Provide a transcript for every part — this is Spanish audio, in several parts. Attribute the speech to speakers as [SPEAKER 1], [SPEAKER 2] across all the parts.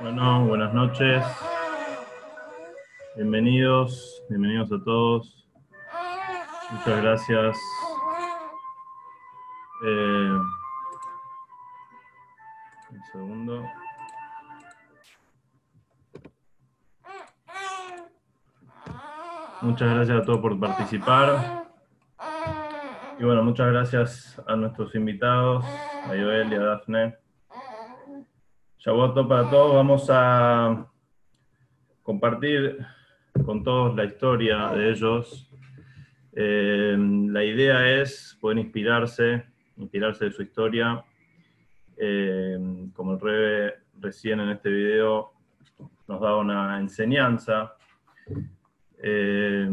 [SPEAKER 1] Bueno, buenas noches. Bienvenidos, bienvenidos a todos. Muchas gracias. Eh, un segundo. Muchas gracias a todos por participar. Y bueno, muchas gracias a nuestros invitados, a Joel y a Dafne. Shavuot para todos. Vamos a compartir con todos la historia de ellos. Eh, la idea es poder inspirarse, inspirarse de su historia. Eh, como el Rebe recién en este video nos da una enseñanza. Eh,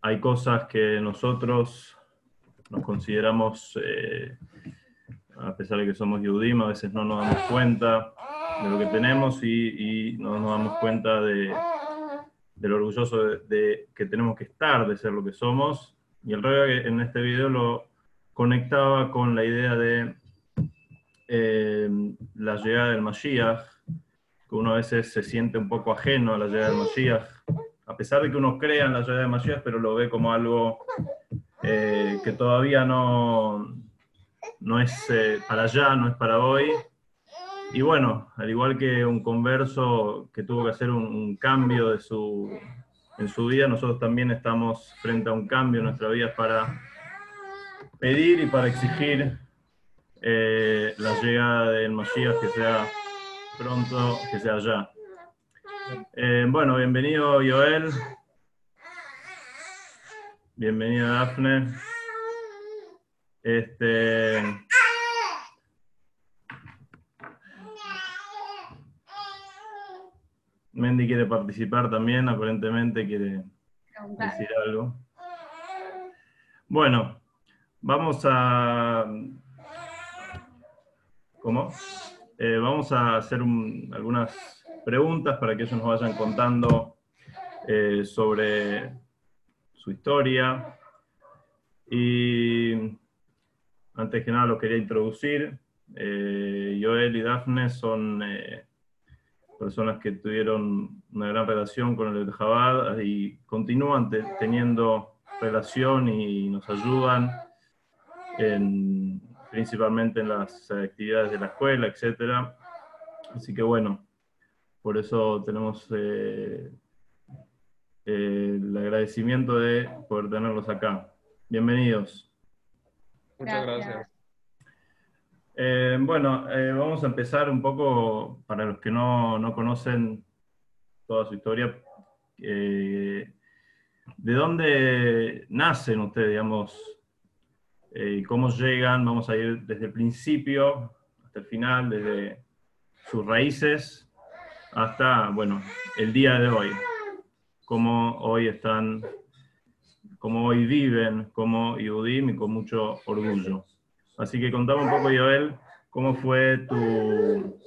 [SPEAKER 1] hay cosas que nosotros nos consideramos a pesar de que somos Yudim, a veces no nos damos cuenta de lo que tenemos y, no nos damos cuenta de, lo orgulloso de, que tenemos que estar, de ser lo que somos. Y el rey en este video lo conectaba con la idea de eh, la llegada del Mashiach, que uno a veces se siente un poco ajeno a la llegada del Mashiach, a pesar de que uno crea en la llegada del Mashiach, pero lo ve como algo eh, que todavía no, no es eh, para allá, no es para hoy. Y bueno, al igual que un converso que tuvo que hacer un, cambio de su, en su vida, nosotros también estamos frente a un cambio en nuestra vida para pedir y para exigir eh, la llegada del Mashiach que sea pronto, que sea ya. Eh, bueno, bienvenido Joel. Bienvenida Dafne. Este. Mendy quiere participar también, aparentemente quiere decir algo. Bueno, vamos a. ¿Cómo? Eh, vamos a hacer algunas preguntas para que ellos nos vayan contando eh, sobre su historia. Y antes que nada lo quería introducir. Eh, Joel y Dafne son eh, personas que tuvieron una gran relación con el Jabad y continúan teniendo relación y nos ayudan principalmente en las actividades de la escuela, etc. Así que bueno, por eso tenemos eh, el agradecimiento de poder tenerlos acá. Bienvenidos.
[SPEAKER 2] Muchas gracias.
[SPEAKER 1] Eh, bueno, eh, vamos a empezar un poco, para los que no, conocen toda su historia, eh, ¿de dónde nacen ustedes, digamos? y ¿Cómo llegan? Vamos a ir desde el principio hasta el final, desde sus raíces hasta, bueno, el día de hoy. Cómo hoy están como hoy viven como Yudim y con mucho orgullo. Así que contame un poco, Joel, cómo fue tu,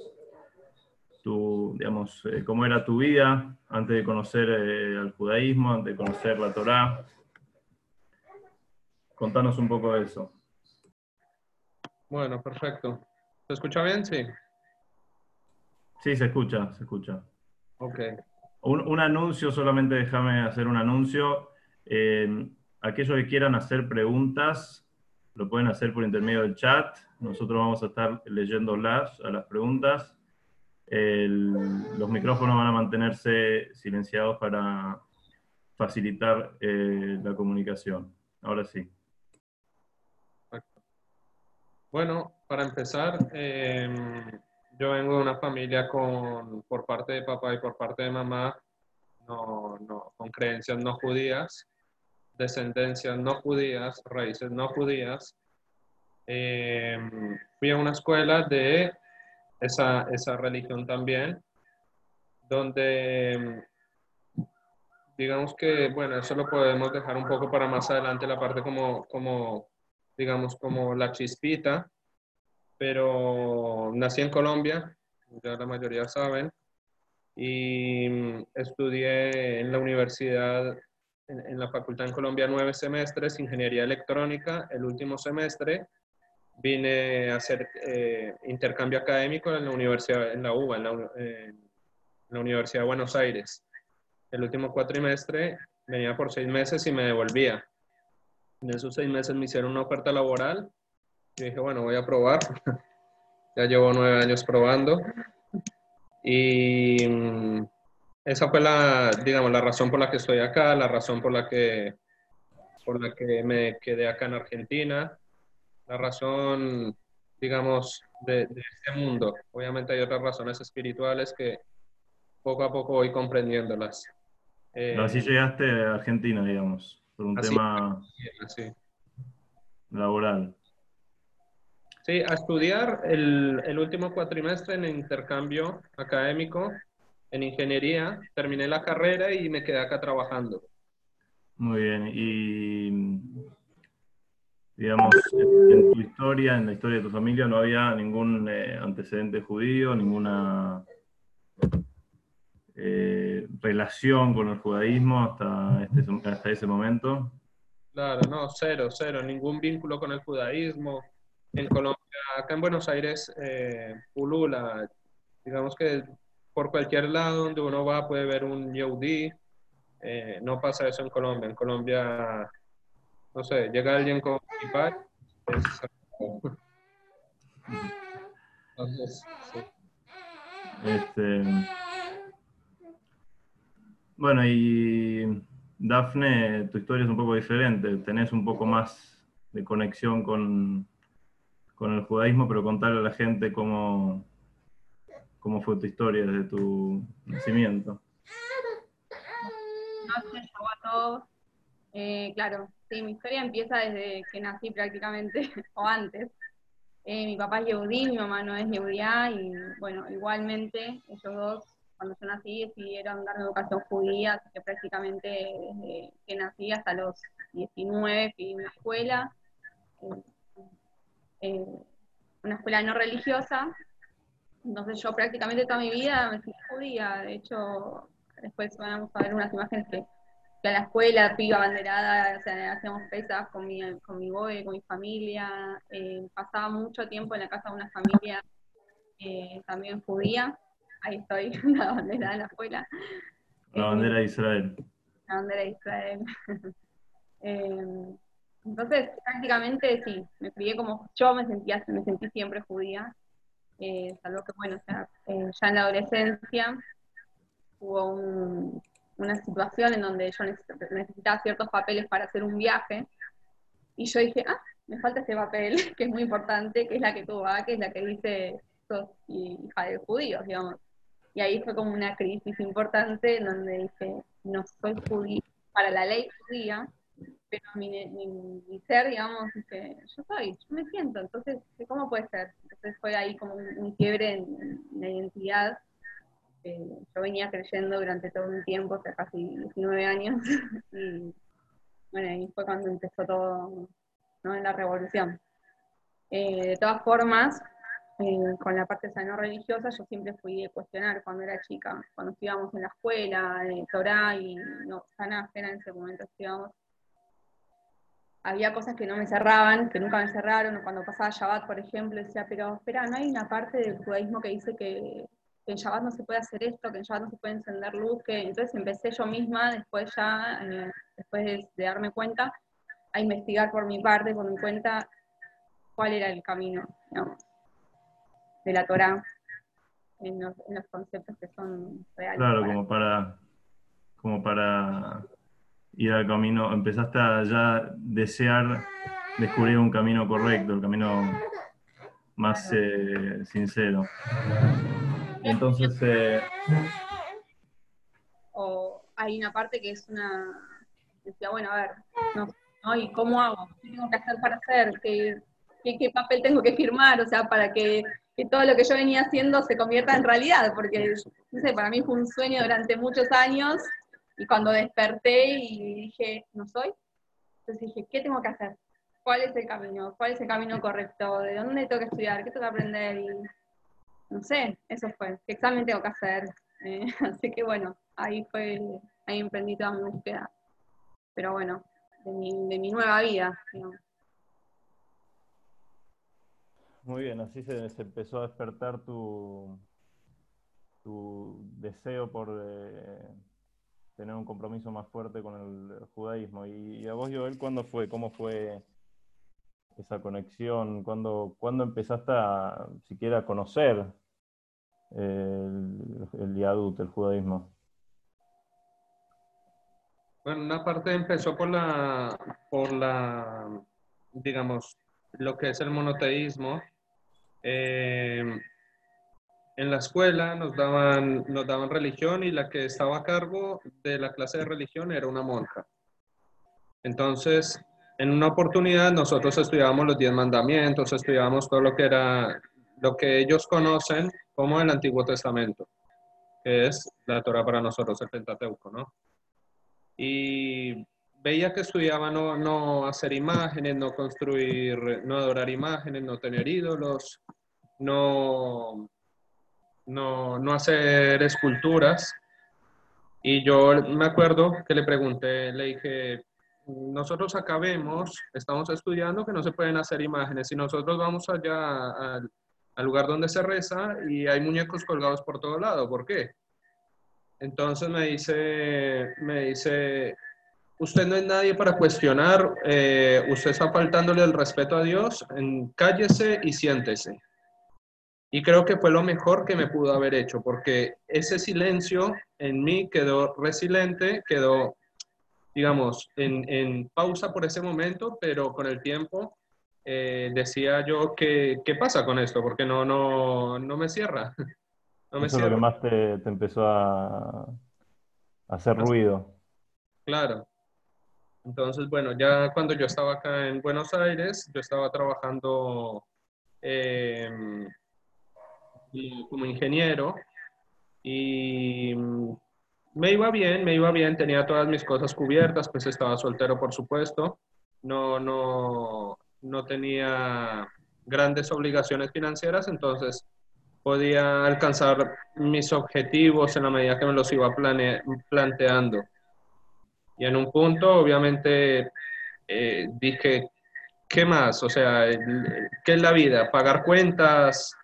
[SPEAKER 1] tu digamos, eh, cómo era tu vida antes de conocer eh, al judaísmo, antes de conocer la Torá. Contanos un poco de eso.
[SPEAKER 2] Bueno, perfecto. ¿Se escucha bien? Sí.
[SPEAKER 1] Sí, se escucha, se escucha.
[SPEAKER 2] Ok.
[SPEAKER 1] Un, un anuncio, solamente déjame hacer un anuncio. Eh, aquellos que quieran hacer preguntas, lo pueden hacer por intermedio del chat. Nosotros vamos a estar leyéndolas a las preguntas. los micrófonos van a mantenerse silenciados para facilitar eh, la comunicación. Ahora sí.
[SPEAKER 2] Bueno, para empezar, em, yo vengo de una familia con, por parte de papá y por parte de mamá no, no, con creencias no judías descendencias no judías, raíces no judías. Eh, fui a una escuela de esa, esa religión también, donde digamos que, bueno, eso lo podemos dejar un poco para más adelante, la parte como, como digamos, como la chispita, pero nací en Colombia, ya la mayoría saben, y estudié en la Universidad en, la facultad en Colombia nueve semestres, ingeniería electrónica, el último semestre, vine a hacer eh, intercambio académico en la universidad, en la UBA, en la, Universidad de Buenos Aires. El último cuatrimestre venía por seis meses y me devolvía. En esos seis meses me hicieron una oferta laboral y dije, bueno, voy a probar. ya llevo nueve años probando. Y mm, esa fue la, digamos, la razón por la que estoy acá, la razón por la que, por la que me quedé acá en Argentina, la razón, digamos, de, este mundo. Obviamente hay otras razones espirituales que poco a poco voy comprendiéndolas.
[SPEAKER 1] Eh, así llegaste a Argentina, digamos, por un tema laboral.
[SPEAKER 2] Sí, a estudiar el, el último cuatrimestre en intercambio académico en ingeniería, terminé la carrera y me quedé acá trabajando.
[SPEAKER 1] Muy bien, y digamos, en tu historia, en la historia de tu familia, no había ningún eh, antecedente judío, ninguna eh, relación con el judaísmo hasta, este, hasta ese momento.
[SPEAKER 2] Claro, no, cero, cero, ningún vínculo con el judaísmo. En Colombia, acá en Buenos Aires, eh, pulula, digamos que por cualquier lado donde uno va puede ver un Yehudi. Eh, no pasa eso en Colombia. En Colombia, no sé, llega alguien con equipar.
[SPEAKER 1] Entonces, sí. Este, bueno, y Dafne, tu historia es un poco diferente. Tenés un poco más de conexión con, con el judaísmo, pero contarle a la gente cómo, ¿Cómo fue tu historia desde tu nacimiento?
[SPEAKER 3] A todos. Eh, claro, sí, mi historia empieza desde que nací prácticamente, o antes. Eh, mi papá es yehudí, mi mamá no es yehudía, y bueno, igualmente ellos dos, cuando yo nací, decidieron darme educación judía, así que prácticamente desde que nací hasta los 19 fui a una escuela, eh, una escuela no religiosa, entonces yo prácticamente toda mi vida me sentí judía, de hecho, después vamos a ver unas imágenes que, a la escuela, piba abanderada, o sea, hacíamos pesas con mi, con mi boy, con mi familia, eh, pasaba mucho tiempo en la casa de una familia eh, también judía, ahí estoy, la bandera de la escuela.
[SPEAKER 1] La bandera de Israel.
[SPEAKER 3] La bandera de Israel. entonces, prácticamente sí, me crié como yo me sentía, me sentí siempre judía. Eh, salvo que, bueno, eh, ya en la adolescencia hubo una situación en donde yo necesitaba ciertos papeles para hacer un viaje, y yo dije, ah, me falta este papel, que es muy importante, que es la que tú vas, que es la que dice, sos hija de judíos, digamos. Y ahí fue como una crisis importante en donde dije, no soy judía, para la ley judía, pero mi, ser, digamos, dice, yo soy, yo me siento, entonces, ¿cómo puede ser? Entonces fue ahí como un, quiebre en, la identidad. yo venía creyendo durante todo un tiempo, sea, casi 19 años, y bueno, ahí fue cuando empezó todo, ¿no? En la revolución. Eh, de todas formas, eh, con la parte no religiosa, yo siempre fui a cuestionar cuando era chica, cuando estudiábamos en la escuela, en Torah y no, Sana era en ese momento había cosas que no me cerraban, que nunca me cerraron, cuando pasaba Shabbat, por ejemplo, decía, pero espera, ¿no hay una parte del judaísmo que dice que, en Shabbat no se puede hacer esto, que en Shabbat no se puede encender luz? Que... Entonces empecé yo misma, después ya, eh, después de, darme cuenta, a investigar por mi parte, por mi cuenta, cuál era el camino, de la Torah en los, en los conceptos que son reales.
[SPEAKER 1] Claro, como para, como para ir al camino, empezaste a ya desear descubrir un camino correcto, el camino más eh, sincero. Entonces... Eh,
[SPEAKER 3] o hay una parte que es una... Decía, bueno, a ver, no, ¿Y cómo hago? ¿Qué tengo que hacer para hacer? ¿Qué, qué, papel tengo que firmar? O sea, para que, que, todo lo que yo venía haciendo se convierta en realidad, porque, no sé, para mí fue un sueño durante muchos años y cuando desperté y dije, no soy, entonces dije, ¿qué tengo que hacer? ¿Cuál es el camino? ¿Cuál es el camino correcto? ¿De dónde tengo que estudiar? ¿Qué tengo que aprender? Y no sé, eso fue. ¿Qué examen tengo que hacer? Eh, así que bueno, ahí fue, ahí emprendí toda mi búsqueda. Pero bueno, de mi, de mi nueva vida.
[SPEAKER 1] muy bien, así se, empezó a despertar tu, tu deseo por eh, tener un compromiso más fuerte con el, judaísmo. ¿Y, a vos, Joel, cuándo fue? ¿Cómo fue esa conexión? ¿Cuándo, empezaste a siquiera conocer el, el Yadut, el judaísmo?
[SPEAKER 2] Bueno, una parte empezó por la, por la, digamos, lo que es el monoteísmo. Eh, en la escuela nos daban, nos daban religión y la que estaba a cargo de la clase de religión era una monja. Entonces, en una oportunidad nosotros estudiábamos los diez mandamientos, estudiábamos todo lo que era, lo que ellos conocen como el Antiguo Testamento, que es la Torah para nosotros, el Pentateuco, ¿no? Y veía que estudiaba no, no hacer imágenes, no construir, no adorar imágenes, no tener ídolos, no no, no hacer esculturas. Y yo me acuerdo que le pregunté, le dije, nosotros acá vemos, estamos estudiando que no se pueden hacer imágenes y nosotros vamos allá al, al lugar donde se reza y hay muñecos colgados por todo lado, ¿por qué? Entonces me dice, me dice, usted no es nadie para cuestionar, eh, usted está faltándole el respeto a Dios, en, cállese y siéntese. Y creo que fue lo mejor que me pudo haber hecho, porque ese silencio en mí quedó resiliente, quedó, digamos, en, pausa por ese momento, pero con el tiempo eh, decía yo, que, ¿qué pasa con esto? Porque no, no, no me cierra.
[SPEAKER 1] No me Eso es lo que más te, empezó a, hacer ruido.
[SPEAKER 2] Claro. Entonces, bueno, ya cuando yo estaba acá en Buenos Aires, yo estaba trabajando eh, como ingeniero y mm, me iba bien, me iba bien, tenía todas mis cosas cubiertas, pues estaba soltero por supuesto, no, no, no tenía grandes obligaciones financieras, entonces podía alcanzar mis objetivos en la medida que me los iba planteando. Y en un punto, obviamente, eh, dije, ¿qué más? O sea, ¿qué es la vida? ¿Pagar cuentas?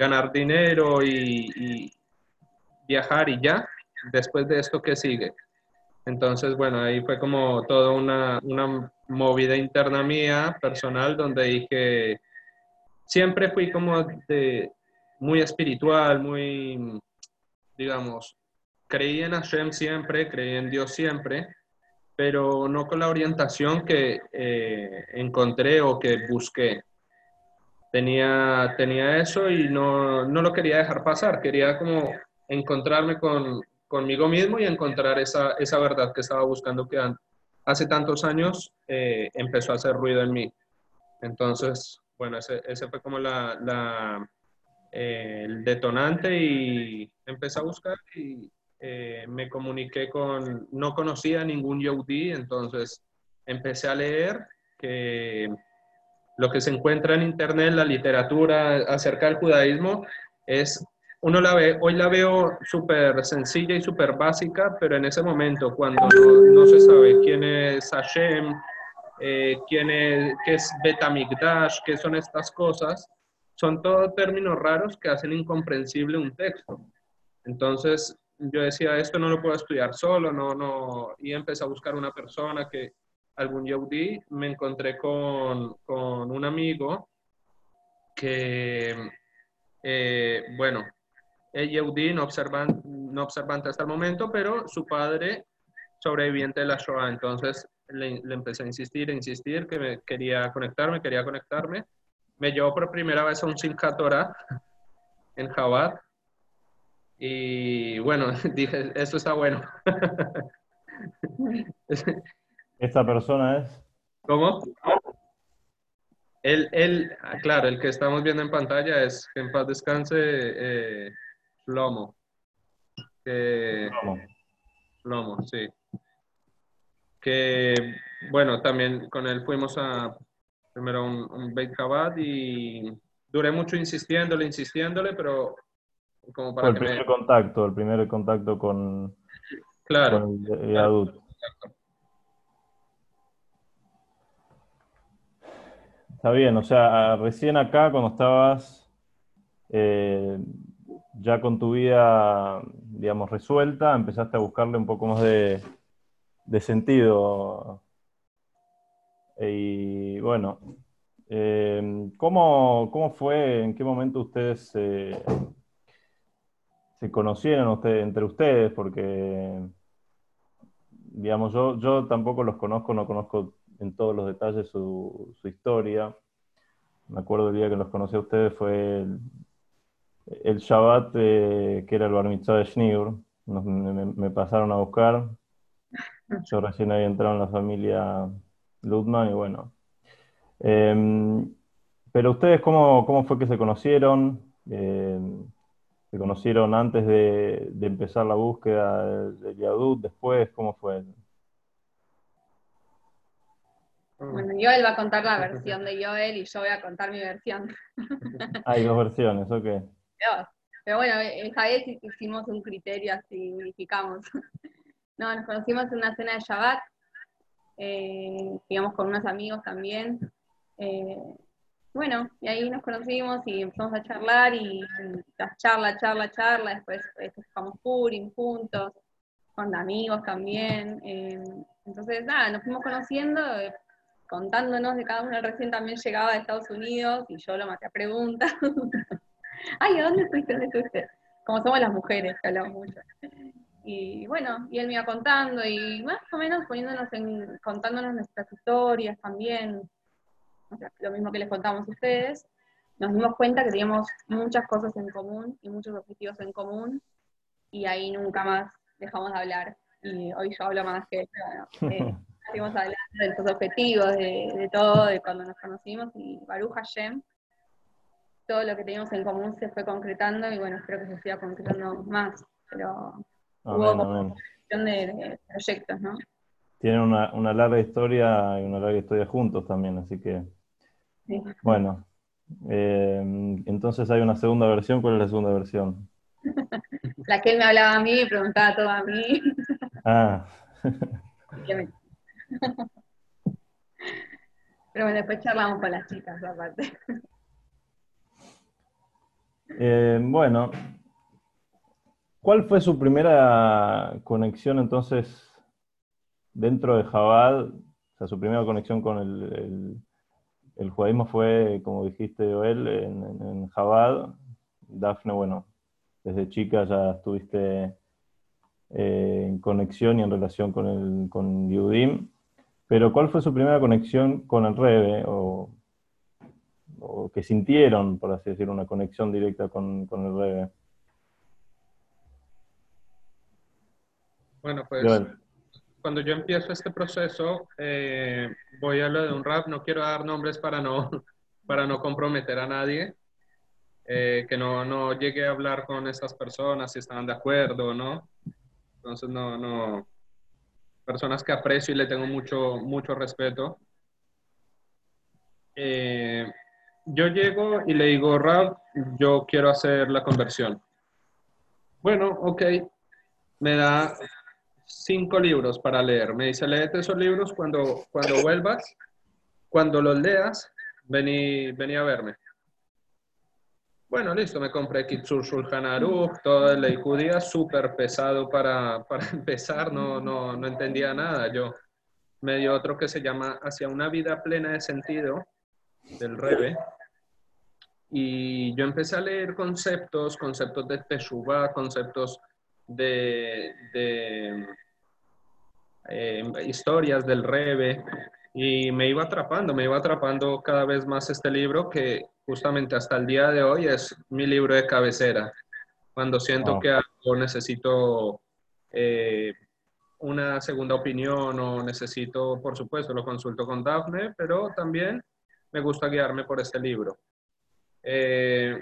[SPEAKER 2] Ganar dinero y, viajar y ya, después de esto, ¿qué sigue? Entonces, bueno, ahí fue como toda una, una movida interna mía, personal, donde dije, siempre fui como de, muy espiritual, muy, digamos, creí en Hashem siempre, creí en Dios siempre, pero no con la orientación que eh, encontré o que busqué tenía, tenía eso y no, no, lo quería dejar pasar, quería como encontrarme con, conmigo mismo y encontrar esa, esa, verdad que estaba buscando que hace tantos años eh, empezó a hacer ruido en mí. Entonces, bueno, ese, ese fue como la, la eh, el detonante y empecé a buscar y eh, me comuniqué con, no conocía ningún Yehudi, entonces empecé a leer que lo que se encuentra en internet, la literatura acerca del judaísmo, es, uno la ve, hoy la veo súper sencilla y súper básica, pero en ese momento, cuando no, se sabe quién es Hashem, eh, quién es, qué es Betamigdash, qué son estas cosas, son todos términos raros que hacen incomprensible un texto. Entonces, yo decía, esto no lo puedo estudiar solo, no, no, y empecé a buscar una persona que, algún Yehudi, me encontré con, con un amigo que, eh, bueno, es Yehudi, no, observan, no observante hasta el momento, pero su padre sobreviviente de la Shoah. Entonces le, empecé a insistir, a insistir, que quería conectarme, quería conectarme. Me llevó por primera vez a un Simchat Torah en Jabad. Y bueno, dije, esto está bueno.
[SPEAKER 1] ¿Esta persona es?
[SPEAKER 2] ¿Cómo? Él, ah, claro, el que estamos viendo en pantalla es, en paz descanse, eh, Lomo. Lomo. sí. Que, bueno, también con él fuimos a, primero un, un Beit y duré mucho insistiéndole, insistiéndole, pero como para
[SPEAKER 1] el primer contacto, el primer contacto con,
[SPEAKER 2] claro,
[SPEAKER 1] el adulto. Está bien, o sea, recién acá cuando estabas eh, ya con tu vida, digamos, resuelta, empezaste a buscarle un poco más de, sentido. Y bueno, eh, ¿cómo, fue, en qué momento ustedes se conocieron ustedes, entre ustedes? Porque, digamos, yo, yo tampoco los conozco, no conozco en todos los detalles su, historia. Me acuerdo el día que los conocí a ustedes fue el, Shabbat que era el bar mitzvah de Schneur. me, pasaron a buscar. Yo recién había entrado en la familia Ludman y bueno. Em, pero ustedes, ¿cómo, fue que se conocieron? Em, ¿Se conocieron antes de, empezar la búsqueda del Yadut? ¿Después? ¿Cómo fue?
[SPEAKER 3] Bueno, Joel va a contar la versión de Joel y yo voy a contar mi versión.
[SPEAKER 1] Hay dos versiones, ok.
[SPEAKER 3] Pero, bueno, esta vez hicimos un criterio así, unificamos. No, nos conocimos en una cena de Shabbat, eh, digamos con unos amigos también. Eh, bueno, y ahí nos conocimos y empezamos a charlar y charla, charla, charla, después festejamos Purim juntos, con amigos también. Eh, entonces, nada, nos fuimos conociendo, contándonos de cada uno. Recién también llegaba de Estados Unidos y yo lo maté a preguntas. Ay, ¿a dónde fuiste? ¿Dónde fuiste? Como somos las mujeres, que hablamos mucho. Y bueno, y él me iba contando y más o menos poniéndonos en, contándonos nuestras historias también, lo mismo que les contamos a ustedes, nos dimos cuenta que teníamos muchas cosas en común y muchos objetivos en común y ahí nunca más dejamos de hablar. Y hoy yo hablo más que, bueno, Estuvimos hablando de los objetivos, de, todo, de cuando nos conocimos y Baruch Hashem, todo lo que teníamos en común se fue concretando y bueno, espero que se siga concretando más, pero hubo como de, de, proyectos, ¿no?
[SPEAKER 1] Tienen una, una, larga historia y una larga historia juntos también, así que bueno. Eh, entonces hay una segunda versión, ¿cuál es la segunda versión?
[SPEAKER 3] la que él me hablaba a mí y preguntaba todo a mí.
[SPEAKER 1] Ah.
[SPEAKER 3] Pero bueno, después charlamos con las chicas, aparte.
[SPEAKER 1] Eh, bueno, ¿cuál fue su primera conexión entonces dentro de Jabal? O sea, su primera conexión con el, el, judaísmo fue, como dijiste, Joel, en, en, Jabal. Dafne, bueno, desde chica ya estuviste eh, en conexión y en relación con, el, con Yudim. Pero ¿cuál fue su primera conexión con el Rebe? O, que sintieron, por así decirlo, una conexión directa con, el Rebe.
[SPEAKER 2] Bueno, pues cuando yo empiezo este proceso, eh, voy a lo de un rap, no quiero dar nombres para no, para no comprometer a nadie, eh, que no, no llegue a hablar con estas personas si estaban de acuerdo o no. Entonces no, no, personas que aprecio y le tengo mucho, mucho respeto. Eh, yo llego y le digo, Rab, yo quiero hacer la conversión. Bueno, ok, me da cinco libros para leer. Me dice, léete esos libros cuando, cuando vuelvas, cuando los leas, vení, vení a verme. Bueno, listo, me compré Kitsur Shulchan Aruch, toda la judía, súper pesado para, para, empezar, no, no, no entendía nada. Yo me dio otro que se llama Hacia una vida plena de sentido, del Rebe, y yo empecé a leer conceptos, conceptos de Teshuvah, conceptos de, de eh, historias del Rebe, y me iba atrapando, me iba atrapando cada vez más este libro que justamente hasta el día de hoy es mi libro de cabecera. Cuando siento que algo necesito eh, una segunda opinión o necesito, por supuesto, lo consulto con Daphne, pero también me gusta guiarme por este libro. Eh,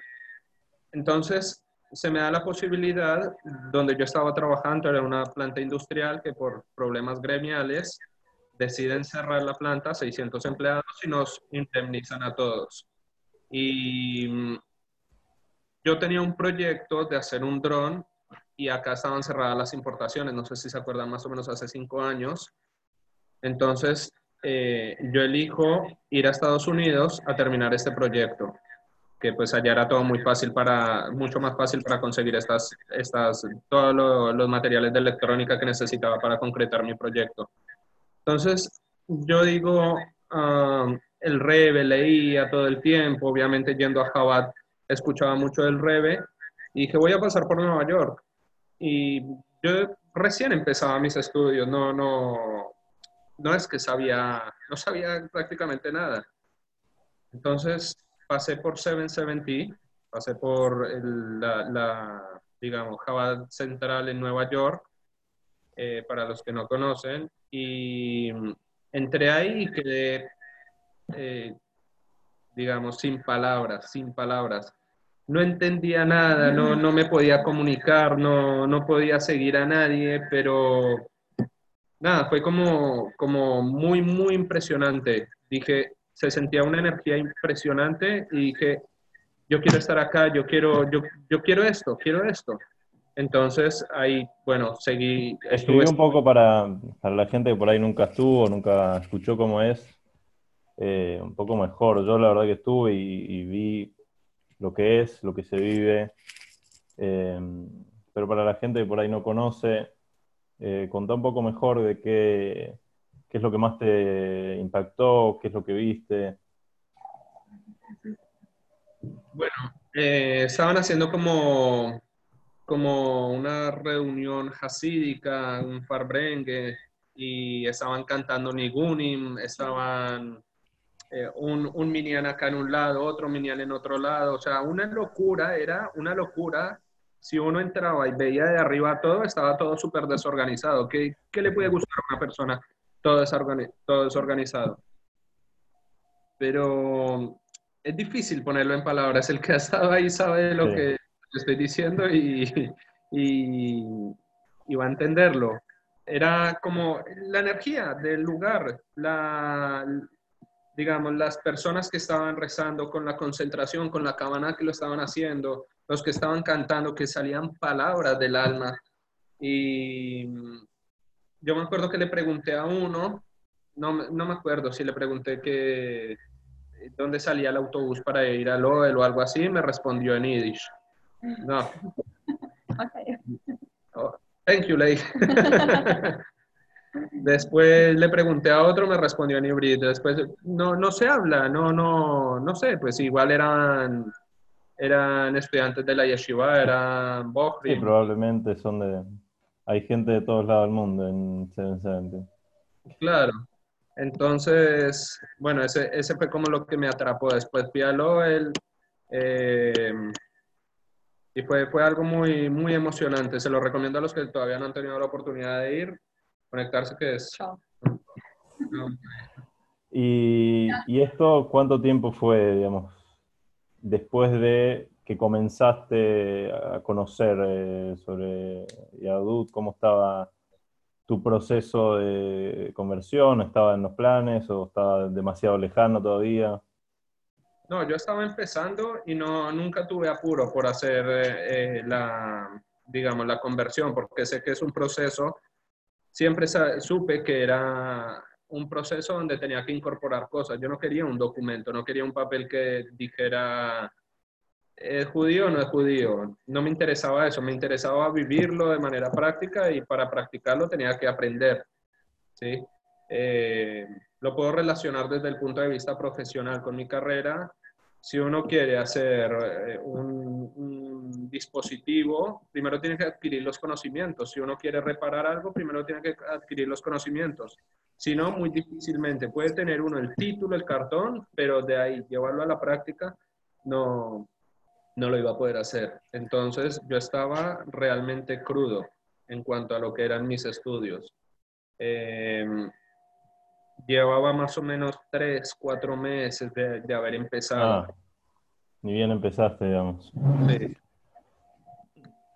[SPEAKER 2] entonces, se me da la posibilidad, donde yo estaba trabajando, era una planta industrial que por problemas gremiales deciden cerrar la planta, 600 empleados, y nos indemnizan a todos. Y mm, yo tenía un proyecto de hacer un dron y acá estaban cerradas las importaciones, no sé si se acuerdan más o menos hace cinco años. Entonces eh, yo elijo ir a Estados Unidos a terminar este proyecto, que pues allá era todo muy fácil para, mucho más fácil para conseguir estas, estas, todos los materiales de electrónica que necesitaba para concretar mi proyecto. Entonces, yo digo, um, el Rebe leía todo el tiempo, obviamente yendo a Jabat escuchaba mucho del Rebe, y dije, voy a pasar por Nueva York. Y yo recién empezaba mis estudios, no, no, no es que sabía, no sabía prácticamente nada. Entonces pasé por 770, pasé por la, digamos, Java Central en Nueva York, eh, para los que no conocen, y entré ahí y quedé, eh, digamos, sin palabras, sin palabras. No entendía nada, no, no me podía comunicar, no, no podía seguir a nadie, pero nada, fue como, como muy, muy impresionante. Dije, se sentía una energía impresionante y dije, yo quiero estar acá, yo quiero, yo, yo quiero esto, quiero esto. Entonces ahí, bueno, seguí.
[SPEAKER 1] Escribí un poco para, para, la gente que por ahí nunca estuvo, nunca escuchó cómo es, eh, un poco mejor. Yo la verdad que estuve y, vi lo que es, lo que se vive. Eh, pero para la gente que por ahí no conoce, eh, contá un poco mejor de qué, qué es lo que más te impactó, qué es lo que viste.
[SPEAKER 2] Bueno, eh, estaban haciendo como, como una reunión hasídica, un farbrengue, y estaban cantando Nigunim, estaban eh, un, un minian acá en un lado, otro minian en otro lado, o sea, una locura, era una locura si uno entraba y veía de arriba todo, estaba todo súper desorganizado. ¿Qué, ¿Qué, le puede gustar a una persona todo, todo desorganizado? Pero es difícil ponerlo en palabras. El que ha estado ahí sabe lo que estoy diciendo y, y, y, va a entenderlo. Era como la energía del lugar, la, digamos, las personas que estaban rezando con la concentración, con la cabana que lo estaban haciendo, los que estaban cantando, que salían palabras del alma. Y yo me acuerdo que le pregunté a uno, no, no me acuerdo si le pregunté que dónde salía el autobús para ir al OEL o algo así, me respondió en Yiddish. No. Oh, thank you, lady. Después le pregunté a otro, me respondió en híbrido. Después, no, no se habla, no, no, no sé, pues igual eran eran estudiantes de la yeshiva, eran Bohri.
[SPEAKER 1] Sí, probablemente son de... Hay gente de todos lados del mundo en 770.
[SPEAKER 2] Claro. Entonces, bueno, ese, ese fue como lo que me atrapó. Después fui a Loel eh, y fue, fue algo muy, muy emocionante. Se lo recomiendo a los que todavía no han tenido la oportunidad de ir, conectarse, que es...
[SPEAKER 1] ¿Y, ¿Y esto cuánto tiempo fue, digamos? después de que comenzaste a conocer eh, sobre Yadut, cómo estaba tu proceso de conversión, ¿estaba en los planes o estaba demasiado lejano todavía?
[SPEAKER 2] No, yo estaba empezando y no, nunca tuve apuro por hacer eh, la, digamos, la conversión, porque sé que es un proceso, siempre supe que era un proceso donde tenía que incorporar cosas. Yo no quería un documento, no quería un papel que dijera ¿es judío o no es judío? No me interesaba eso, me interesaba vivirlo de manera práctica y para practicarlo tenía que aprender. ¿sí? Eh, lo puedo relacionar desde el punto de vista profesional con mi carrera. Si uno quiere hacer eh, un, un, dispositivo, primero tiene que adquirir los conocimientos. Si uno quiere reparar algo, primero tiene que adquirir los conocimientos. Si no, muy difícilmente. Puede tener uno el título, el cartón, pero de ahí llevarlo a la práctica no, no lo iba a poder hacer. Entonces yo estaba realmente crudo en cuanto a lo que eran mis estudios. Em, llevaba más o menos tres, cuatro meses de, haber empezado. Ah,
[SPEAKER 1] ni bien empezaste, digamos. Sí.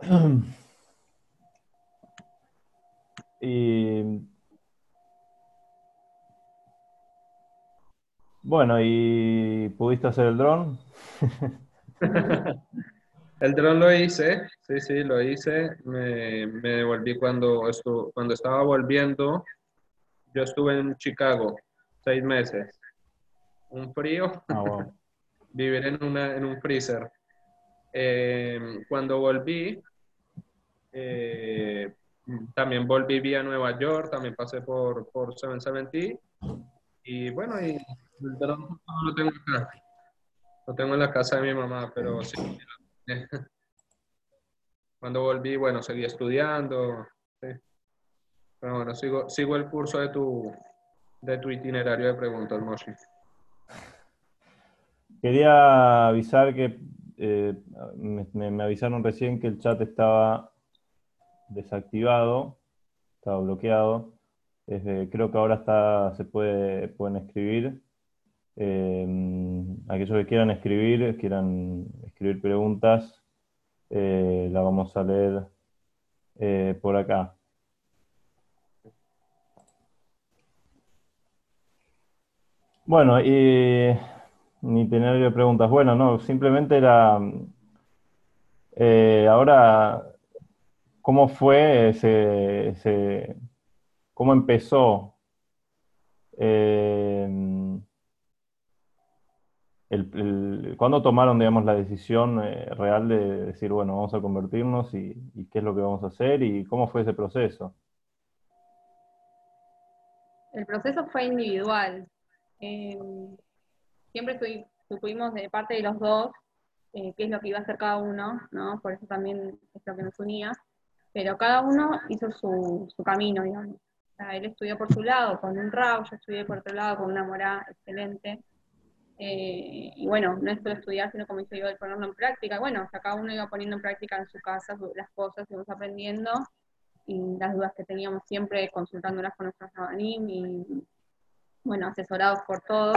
[SPEAKER 1] y Bueno, ¿y pudiste hacer el dron?
[SPEAKER 2] el dron lo hice, sí, sí, lo hice. Me, me devolví cuando, cuando estaba volviendo. Yo estuve en Chicago seis meses. Un frío,
[SPEAKER 1] wow.
[SPEAKER 2] vivir en, una, en un freezer. Eh, cuando volví, eh, también volví vía Nueva York, también pasé por, por 770. Y bueno, y el lo tengo acá. Lo tengo en la casa de mi mamá, pero sí. Cuando volví, bueno, seguí estudiando. Pero bueno, sigo, sigo el curso de tu, de tu itinerario de preguntas, Moshi.
[SPEAKER 1] Quería avisar que eh, me, me- avisaron recién que el chat estaba desactivado, estaba bloqueado. Creo que ahora está, se puede, pueden escribir. Eh, aquellos que quieran escribir, quieran escribir preguntas, eh, la vamos a leer eh, por acá. Bueno, y itinerario de preguntas. Bueno, no, simplemente era eh, ahora, ¿cómo fue ese, cómo empezó el, el- ¿cuándo tomaron, digamos, la decisión eh, real de decir, bueno, vamos a convertirnos y, y qué es lo que vamos a hacer y cómo fue ese proceso?
[SPEAKER 3] El proceso fue individual. Eh, siempre supimos de parte de los dos eh, qué es lo que iba a hacer cada uno, ¿no? Por eso también es lo que nos unía. Pero cada uno hizo su, camino, digamos. Él estudió por su lado con un RAW, yo estudié por otro lado con una morá excelente. Eh, y bueno, no es solo estudiar, sino como hice yo, el ponerlo en práctica. Bueno, cada uno iba poniendo en práctica en su casa las cosas, íbamos aprendiendo y las dudas que teníamos siempre consultándolas con nuestros Nabanim y, bueno, asesorados por todos.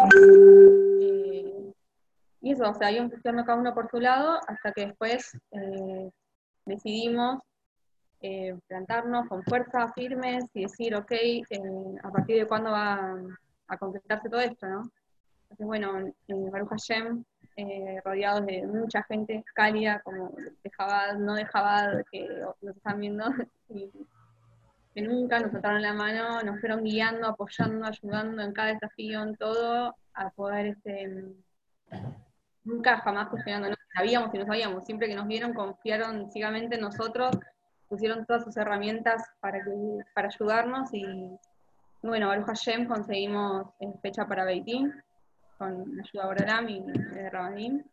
[SPEAKER 3] Eh, y eso, o sea, íbamos estudiando cada uno por su lado hasta que después eh, decidimos eh, plantarnos con fuerza, firmes y decir, ok, a partir de cuándo va a concretarse todo esto, ¿no? Entonces, bueno, en Baruch Hashem, rodeados de mucha gente cálida, como de Jabad, no de Jabad, que nos están viendo, y que nunca nos soltaron la mano, nos fueron guiando, apoyando, ayudando en cada desafío, en todo, a poder, este, nunca jamás cuestionando, no sabíamos y no sabíamos, siempre que nos vieron confiaron ciegamente en nosotros, pusieron todas sus herramientas para, que, para ayudarnos y, bueno, Baruch Hashem conseguimos eh, fecha para Beitín, con ayuda de Borolam y de Rabanim.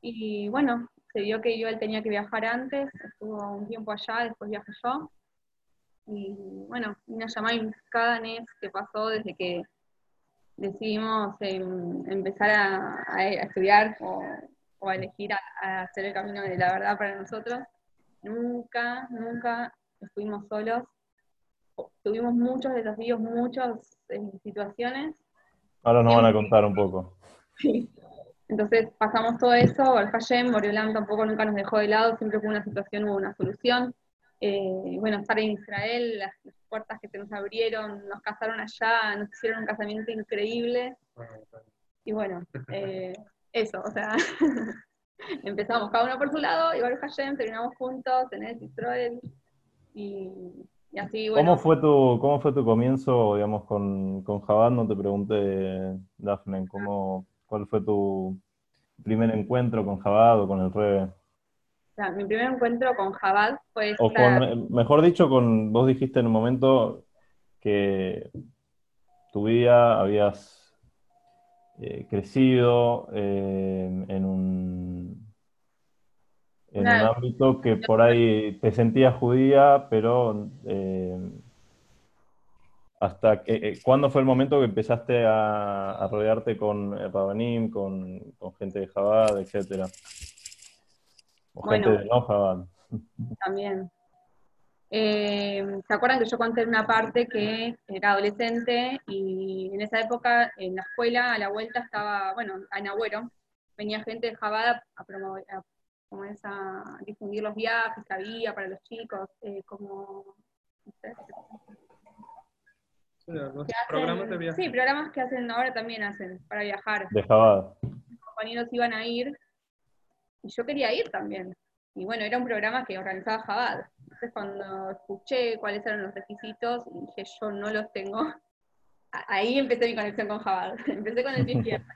[SPEAKER 3] Y bueno, se dio que yo él tenía que viajar antes, estuvo un tiempo allá, después viajé yo. Y bueno, una llamada cada mes que pasó desde que decidimos em, empezar a, estudiar o, o a elegir a, a hacer el camino de la verdad para nosotros. Nunca, nunca estuvimos solos. Tuvimos muchos desafíos, muchas eh, situaciones,
[SPEAKER 1] Ahora nos van a contar un poco.
[SPEAKER 3] Entonces pasamos todo eso, Baruch Hashem, tampoco nunca nos dejó de lado, siempre hubo una situación hubo una solución. Eh, bueno, estar en Israel, las, las puertas que se nos abrieron, nos casaron allá, nos hicieron un casamiento increíble. Y bueno, eh, eso, o sea, empezamos cada uno por su lado Baruch Hashem, terminamos juntos en el Israel. Y, y así, bueno.
[SPEAKER 1] ¿Cómo fue tu, cómo fue tu comienzo, digamos, con, con Jabad? No te pregunté, Daphne, ¿cómo, ¿cuál fue tu primer encuentro con Jabad o con el Rebe?
[SPEAKER 3] O sea, mi primer encuentro con Jabal fue
[SPEAKER 1] O
[SPEAKER 3] esta-
[SPEAKER 1] con, mejor dicho, con, vos dijiste en un momento que tu vida habías eh, crecido eh, en un, en un ámbito que por ahí te sentías judía, pero eh, hasta que, eh, ¿cuándo fue el momento que empezaste a, a rodearte con Rabanim, con, con gente de Jabad, etcétera? O gente de no Jabad.
[SPEAKER 3] también. Eh, ¿Se acuerdan que yo conté una parte que era adolescente y en esa época en la escuela a la vuelta estaba, bueno, en Agüero, venía gente de Jabada a promover, a, como es, a difundir los viajes que había para los chicos, eh, como, no sé,
[SPEAKER 2] Sí, los
[SPEAKER 3] que hacen-
[SPEAKER 2] programas de viaje.
[SPEAKER 3] Sí, programas que hacen ahora también hacen para viajar.
[SPEAKER 1] De Jabad.
[SPEAKER 3] Mis compañeros iban a ir y yo quería ir también. Y bueno, era un programa que organizaba Jabad. Entonces cuando escuché cuáles eran los requisitos, dije, yo no los tengo. ahí empecé mi conexión con Jabal. Empecé con el pie izquierdo.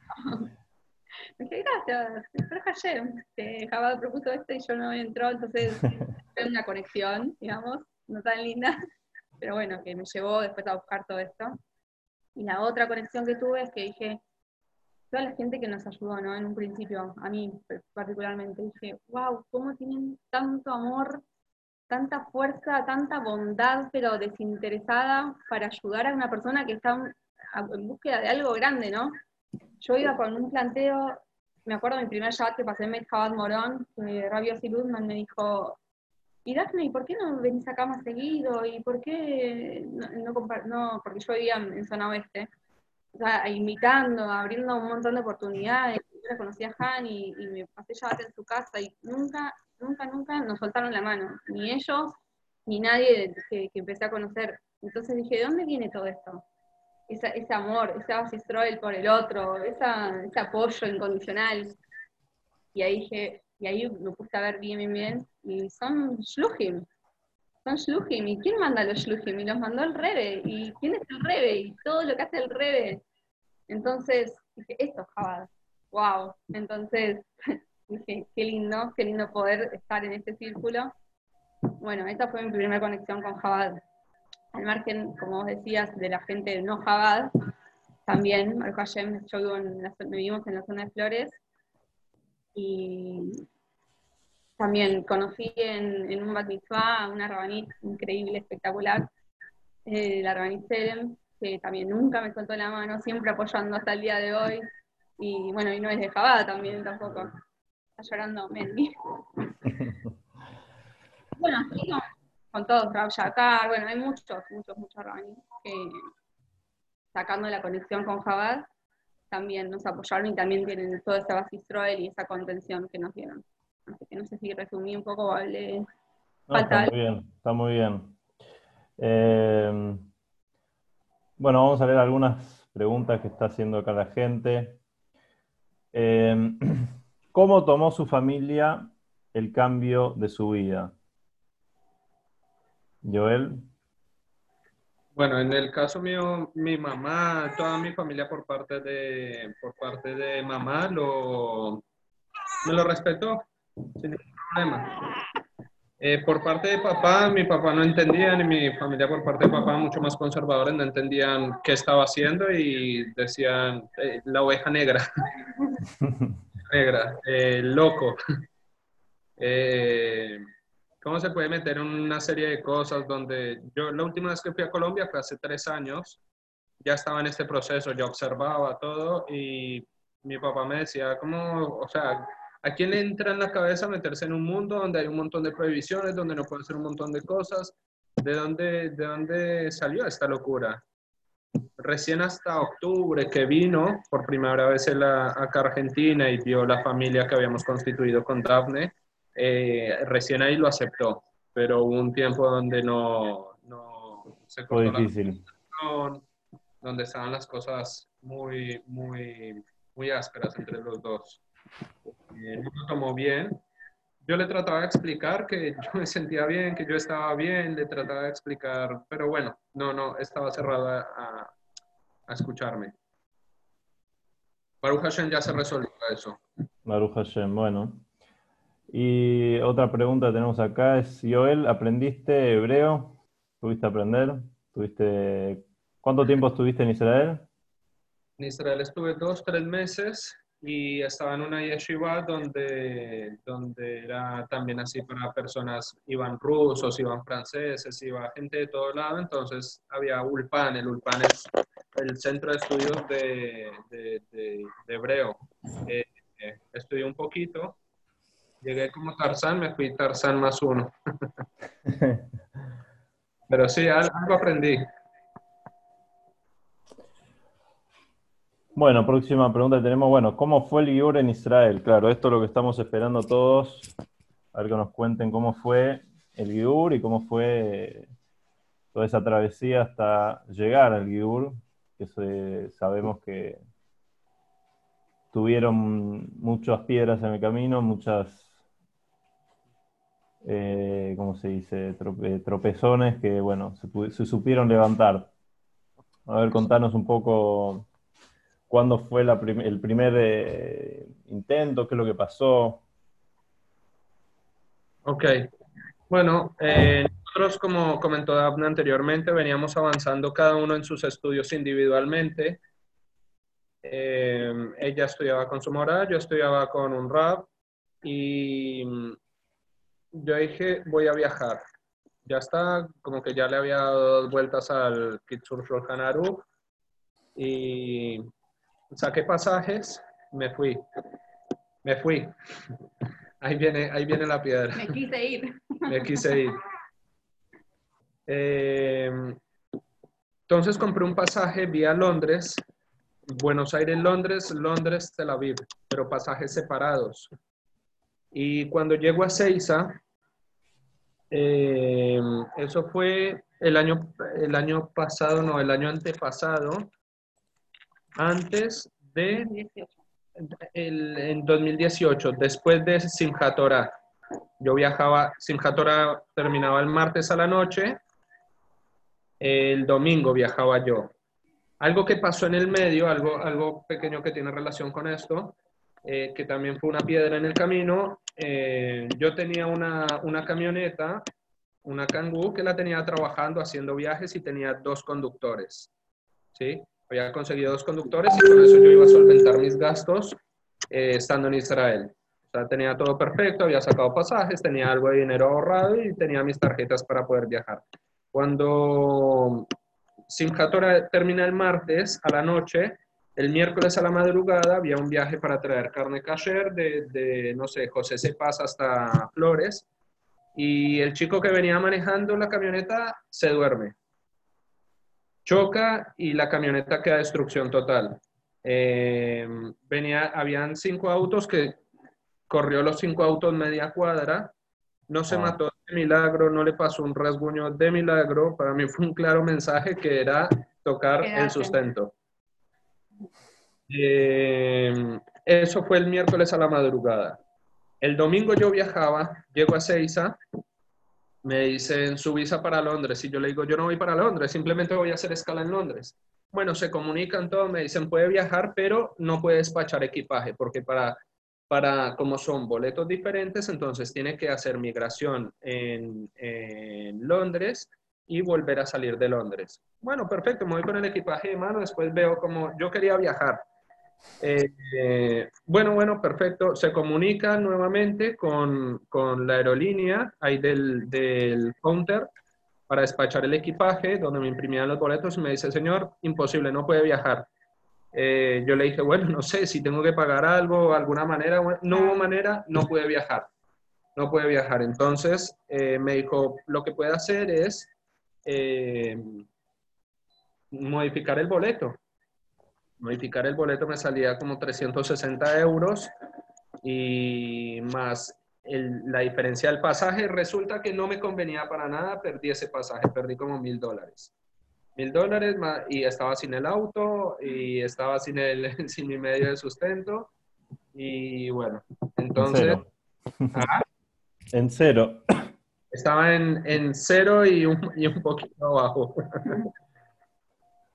[SPEAKER 3] Me dije, gracias, pero Hashem, que Jabal propuso esto y yo no entró, entonces fue una conexión, digamos, no tan linda, pero bueno, que me llevó después a buscar todo esto. Y la otra conexión que tuve es que dije, toda la gente que nos ayudó, ¿no? En un principio, a mí particularmente, dije, wow, cómo tienen tanto amor, tanta fuerza, tanta bondad, pero desinteresada para ayudar a una persona que está en búsqueda de algo grande, ¿no? Yo iba con un planteo, me acuerdo mi primer chat que pasé en Metjabad Morón, que Rabio Siludman me dijo, y Daphne, ¿y por qué no venís acá más seguido? ¿Y por qué no, no, porque yo vivía en zona oeste, o sea, invitando, abriendo un montón de oportunidades. Yo conocí a Han y, me pasé ya en su casa y nunca, nunca, nunca nos soltaron la mano, ni ellos, ni nadie que, empecé a conocer. Entonces dije, ¿de dónde viene todo esto? ese amor, ese asistroel por el otro, esa, ese apoyo incondicional. Y ahí dije, y ahí me puse a ver bien, bien, bien, y son shluchim, son shluchim, ¿y quién manda los shluchim? Y los mandó el Rebe, ¿y quién es el Rebe? Y todo lo que hace el Rebe. Entonces, dije, esto es Jabal, wow. Entonces, dije, qué lindo, qué lindo poder estar en este círculo. Bueno, esta fue mi primera conexión con Jabal. Al margen, como vos decías, de la gente no Jabal, también, Marco Hashem, yo vivo en la, vivimos en la zona de Flores, y también conocí en, un bat mitzvah a una rabanit increíble, espectacular, eh, la rabanit Selem, que también nunca me soltó la mano, siempre apoyando hasta el día de hoy. Y bueno, y no es de Jabada también tampoco. Está llorando Mendy. bueno, así con, todos, Rab Yakar, bueno, hay muchos, muchos, muchos rabanit que sacando la conexión con Jabad, también nos apoyaron y también tienen todo ese basistroel y esa contención que nos dieron. Así que no sé si resumí un poco o hablé.
[SPEAKER 1] está muy bien, está muy bien. Eh, bueno, vamos a ver algunas preguntas que está haciendo acá la gente. Eh, ¿Cómo tomó su familia el cambio de su vida? Joel.
[SPEAKER 2] Bueno, en el caso mío, mi mamá, toda mi familia por parte de, por parte de mamá lo, me lo respetó sin ningún problema. Eh, por parte de papá, mi papá no entendía, ni mi familia por parte de papá, mucho más conservadores, no entendían qué estaba haciendo y decían eh, la oveja negra, negra, eh, loco. ¿Cómo se puede meter en una serie de cosas donde yo la última vez que fui a Colombia fue hace tres años, ya estaba en este proceso, yo observaba todo y mi papá me decía, ¿cómo, o sea, ¿a quién le entra en la cabeza meterse en un mundo donde hay un montón de prohibiciones, donde no puede hacer un montón de cosas? ¿De dónde, de dónde salió esta locura? Recién hasta octubre que vino por primera vez acá a Argentina y vio la familia que habíamos constituido con Daphne, eh, recién ahí lo aceptó, pero hubo un tiempo donde no, no
[SPEAKER 1] se Fue difícil.
[SPEAKER 2] donde estaban las cosas muy, muy, muy ásperas entre los dos. Eh, no lo tomó bien. Yo le trataba de explicar que yo me sentía bien, que yo estaba bien, le trataba de explicar, pero bueno, no, no, estaba cerrada a, a escucharme. Baruch Hashem ya se resolvió eso.
[SPEAKER 1] Baruch Hashem, bueno. Y otra pregunta que tenemos acá es, Joel, ¿aprendiste hebreo? ¿Tuviste aprender? ¿Tuviste... ¿Cuánto tiempo estuviste en Israel?
[SPEAKER 2] En Israel estuve dos, tres meses y estaba en una yeshiva donde, donde era también así para personas, iban rusos, iban franceses, iba gente de todo lado, entonces había Ulpan, el Ulpan es el centro de estudios de, de, hebreo. Eh, eh, estudié un poquito Llegué como Tarzán, me fui Tarzán más uno. Pero sí, algo aprendí.
[SPEAKER 1] Bueno, próxima pregunta tenemos, bueno, ¿cómo fue el Giur en Israel? Claro, esto es lo que estamos esperando todos, a ver que nos cuenten cómo fue el Giur y cómo fue toda esa travesía hasta llegar al Giur, que sabemos que tuvieron muchas piedras en el camino, muchas eh, ¿cómo se dice? tropezones que, bueno, se, supieron levantar. A ver, contanos un poco cuándo fue el primer eh, intento, qué es lo que pasó.
[SPEAKER 2] Ok. Bueno, eh, nosotros, como comentó Daphne anteriormente, veníamos avanzando cada uno en sus estudios individualmente. Eh, ella estudiaba con su moral, yo estudiaba con un rap y yo dije, voy a viajar. Ya está, como que ya le había dado dos vueltas al Kitsur Hanaru y saqué pasajes, me fui. Me fui. Ahí viene, ahí viene la piedra.
[SPEAKER 3] Me quise ir.
[SPEAKER 2] Me quise ir. Eh, entonces compré un pasaje vía Londres, Buenos Aires, Londres, Londres, Tel Aviv, pero pasajes separados. Y cuando llego a Seiza, eh, eso fue el año, el año pasado, no, el año antepasado, antes de el, en 2018, después de Simchat Torah. Yo viajaba, Simchat Torah terminaba el martes a la noche, el domingo viajaba yo. Algo que pasó en el medio, algo, algo pequeño que tiene relación con esto, eh, que también fue una piedra en el camino. Eh, yo tenía una, una camioneta, una Kangoo, que la tenía trabajando, haciendo viajes y tenía dos conductores. ¿sí? Había conseguido dos conductores y con eso yo iba a solventar mis gastos eh, estando en Israel. O sea, tenía todo perfecto, había sacado pasajes, tenía algo de dinero ahorrado y tenía mis tarjetas para poder viajar. Cuando Simchat termina el martes a la noche, el miércoles a la madrugada había un viaje para traer carne kasher de, de no sé, José Sepas hasta Flores. Y el chico que venía manejando la camioneta se duerme choca y la camioneta queda destrucción total. Eh, venía, habían cinco autos que corrió los cinco autos media cuadra, no se ah. mató de milagro, no le pasó un rasguño de milagro, para mí fue un claro mensaje que era tocar el sustento. Eh, eso fue el miércoles a la madrugada. El domingo yo viajaba, llego a Seiza, me dicen su visa para Londres y yo le digo, yo no voy para Londres, simplemente voy a hacer escala en Londres. Bueno, se comunican todos, me dicen, puede viajar, pero no puede despachar equipaje, porque para, para como son boletos diferentes, entonces tiene que hacer migración en, en Londres y volver a salir de Londres. Bueno, perfecto, me voy con el equipaje de mano, después veo como yo quería viajar. Eh, bueno, bueno, perfecto. Se comunica nuevamente con, con la aerolínea ahí del, del, counter para despachar el equipaje, donde me imprimían los boletos y me dice, señor, imposible, no puede viajar. Eh, yo le dije, bueno, no sé si tengo que pagar algo, alguna manera. no hubo manera, no puede viajar. No puede viajar. Entonces eh, me dijo, lo que puede hacer es modificar el boleto modificar el boleto me salía como 360 euros y más la diferencia del pasaje, resulta que no me convenía para nada, perdí ese pasaje, perdí como mil dólares. Mil dólares y estaba sin el auto y estaba sin, el, sin mi medio de sustento y bueno, entonces...
[SPEAKER 1] En cero.
[SPEAKER 2] ¿ah? Estaba en, en cero y un, y un poquito abajo.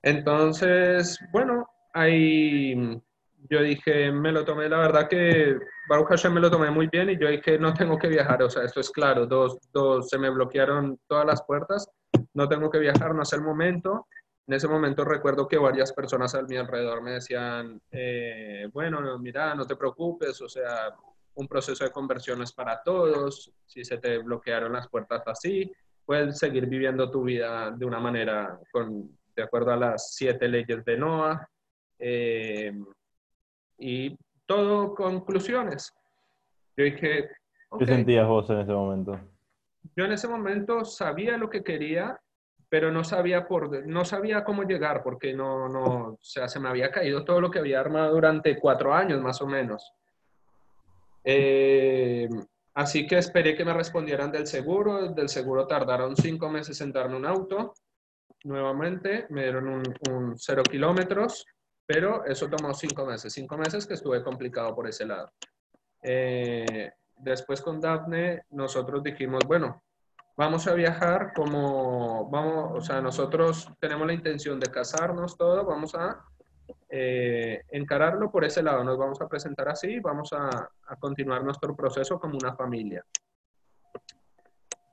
[SPEAKER 2] Entonces, bueno, ahí yo dije, me lo tomé, la verdad que Baruch Hashem me lo tomé muy bien y yo dije, no tengo que viajar, o sea, esto es claro, dos, dos, se me bloquearon todas las puertas, no tengo que viajar, no es el momento. En ese momento recuerdo que varias personas a mi alrededor me decían, eh, bueno, mira, no te preocupes, o sea, un proceso de conversión es para todos, si se te bloquearon las puertas así, puedes seguir viviendo tu vida de una manera con, de acuerdo a las siete leyes de Noah, eh, y todo conclusiones. Yo dije...
[SPEAKER 1] ¿Qué sentías vos en ese momento?
[SPEAKER 2] Yo en ese momento sabía lo que quería, pero no sabía, por, no sabía cómo llegar, porque no, no, o sea, se me había caído todo lo que había armado durante cuatro años más o menos. Eh, así que esperé que me respondieran del seguro. Del seguro tardaron cinco meses en darme un auto. Nuevamente me dieron un, un cero kilómetros. Pero eso tomó cinco meses, cinco meses que estuve complicado por ese lado. Eh, después con Daphne nosotros dijimos, bueno, vamos a viajar como, vamos, o sea, nosotros tenemos la intención de casarnos, todo, vamos a eh, encararlo por ese lado, nos vamos a presentar así, vamos a, a continuar nuestro proceso como una familia.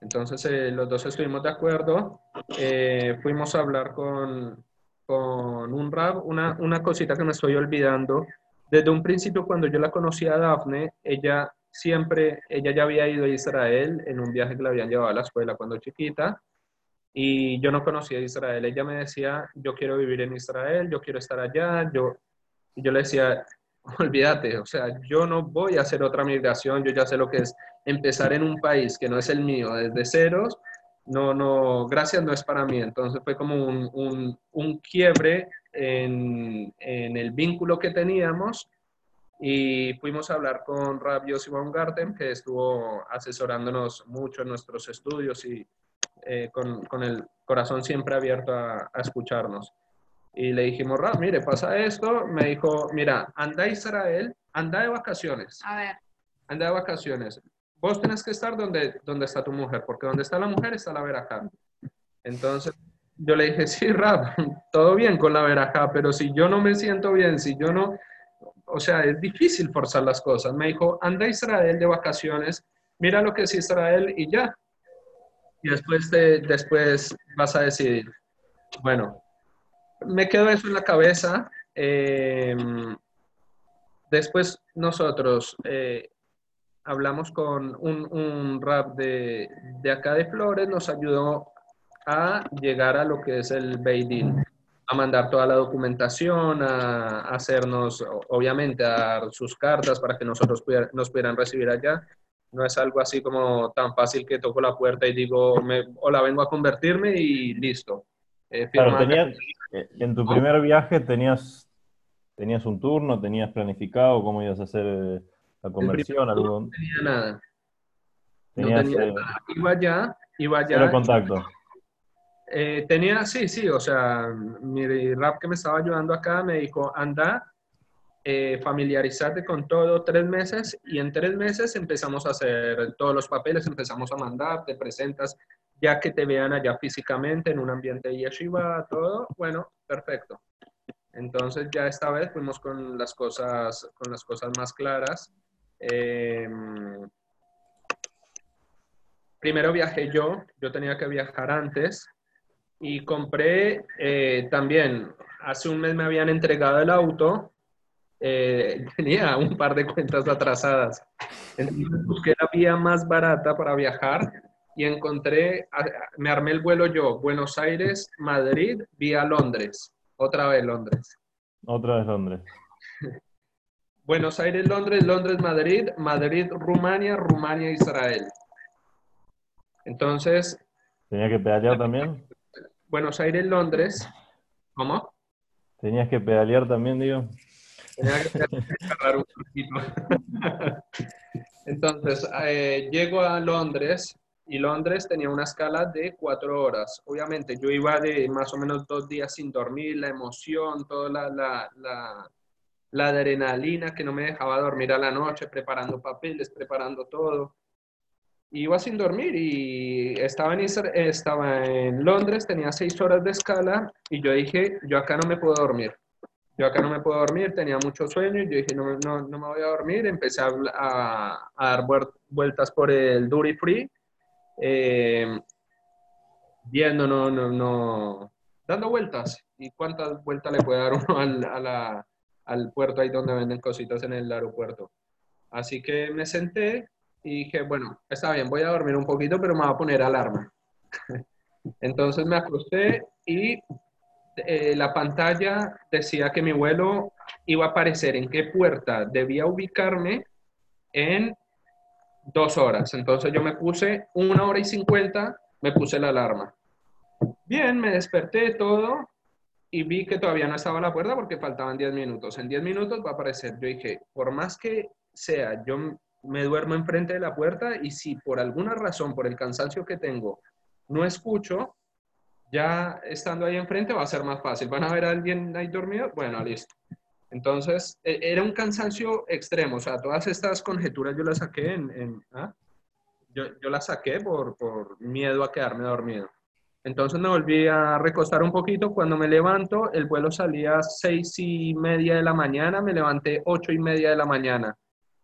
[SPEAKER 2] Entonces eh, los dos estuvimos de acuerdo, eh, fuimos a hablar con, con un rap, una, una cosita que me estoy olvidando. Desde un principio cuando yo la conocí a Dafne, ella siempre, ella ya había ido a Israel en un viaje que la habían llevado a la escuela cuando chiquita y yo no conocía Israel. Ella me decía, yo quiero vivir en Israel, yo quiero estar allá, yo, y yo le decía, olvídate, o sea, yo no voy a hacer otra migración, yo ya sé lo que es empezar en un país que no es el mío desde ceros, no, no, gracias no es para mí. Entonces fue como un, un, un quiebre en, en, el vínculo que teníamos y fuimos a hablar con Rab Yossi Baumgarten, que estuvo asesorándonos mucho en nuestros estudios y eh, con, con, el corazón siempre abierto a, a escucharnos. Y le dijimos, Rab, mire, pasa esto. Me dijo, mira, anda a Israel, anda de vacaciones.
[SPEAKER 3] A ver.
[SPEAKER 2] Anda de vacaciones. Vos tenés que estar donde, donde está tu mujer, porque donde está la mujer está la verajá. Entonces, yo le dije, sí, Rab, todo bien con la verajá, pero si yo no me siento bien, si yo no, o sea, es difícil forzar las cosas. Me dijo, anda a Israel de vacaciones, mira lo que es Israel y ya. Y después, te, después vas a decidir. Bueno, me quedó eso en la cabeza. Eh, después nosotros eh, hablamos con un, un rap de, de, acá de Flores, nos ayudó a llegar a lo que es el Beidin, a mandar toda la documentación, a, a hacernos, obviamente, a dar sus cartas para que nosotros pudiera, nos pudieran recibir allá. No es algo así como tan fácil que toco la puerta y digo, me, hola, vengo a convertirme y listo.
[SPEAKER 1] Eh, claro, tenías, eh, en tu primer viaje tenías, tenías un turno, tenías planificado cómo ibas a hacer eh, la conversión.
[SPEAKER 2] Algo... No tenía nada. Tenías, no tenía nada. Iba allá, iba allá.
[SPEAKER 1] Cero contacto.
[SPEAKER 2] Eh, tenía, sí, sí, o sea, mi rap que me estaba ayudando acá me dijo, anda, eh, familiarizarte con todo tres meses y en tres meses empezamos a hacer todos los papeles, empezamos a mandar, te presentas, ya que te vean allá físicamente en un ambiente de yeshiva, todo, bueno, perfecto. Entonces ya esta vez fuimos con las cosas, con las cosas más claras. Eh, primero viajé yo, yo tenía que viajar antes y compré eh, también, hace un mes me habían entregado el auto, eh, tenía un par de cuentas atrasadas. Entonces busqué la vía más barata para viajar y encontré, me armé el vuelo yo, Buenos Aires, Madrid, vía Londres. Otra vez Londres.
[SPEAKER 1] Otra vez Londres.
[SPEAKER 2] Buenos Aires, Londres, Londres, Madrid, Madrid, Rumania, Rumania, Israel. Entonces.
[SPEAKER 1] ¿Tenía que pedalear también?
[SPEAKER 2] Buenos Aires, Londres. ¿Cómo?
[SPEAKER 1] ¿Tenías que pedalear también, digo?
[SPEAKER 2] Tenía que pedalear un poquito. Entonces, eh, llego a Londres y Londres tenía una escala de cuatro horas. Obviamente, yo iba de más o menos dos días sin dormir, la emoción, toda la, la, la, la adrenalina que no me dejaba dormir a la noche, preparando papeles, preparando todo. Iba sin dormir y estaba en, estaba en Londres, tenía seis horas de escala y yo dije, yo acá no me puedo dormir. Yo acá no me puedo dormir, tenía mucho sueño y yo dije, no, no, no me voy a dormir. Empecé a, dar vueltas por el Duty Free eh, viendo, no, no, no, dando vueltas. ¿Y cuántas vueltas le puede dar uno a la, al puerto ahí donde venden cositas en el aeropuerto? Así que me senté y dije, bueno, está bien, voy a dormir un poquito, pero me voy a poner alarma. Entonces me acosté y eh, la pantalla decía que mi vuelo iba a aparecer en qué puerta debía ubicarme en dos horas. Entonces yo me puse una hora y cincuenta, me puse la alarma. Bien, me desperté todo y vi que todavía no estaba la puerta porque faltaban 10 minutos. En 10 minutos va a aparecer. Yo dije, por más que sea, yo me duermo enfrente de la puerta y si por alguna razón, por el cansancio que tengo, no escucho, ya estando ahí enfrente va a ser más fácil. ¿Van a ver a alguien ahí dormido? Bueno, listo. Entonces, e, era un cansancio extremo, o sea, todas estas conjeturas yo las saqué en... ¿ah? yo, yo la saqué por, por miedo a quedarme dormido. Entonces me volví a recostar un poquito. Cuando me levanto, el vuelo salía a seis y media de la mañana, me levanté ocho y media de la mañana.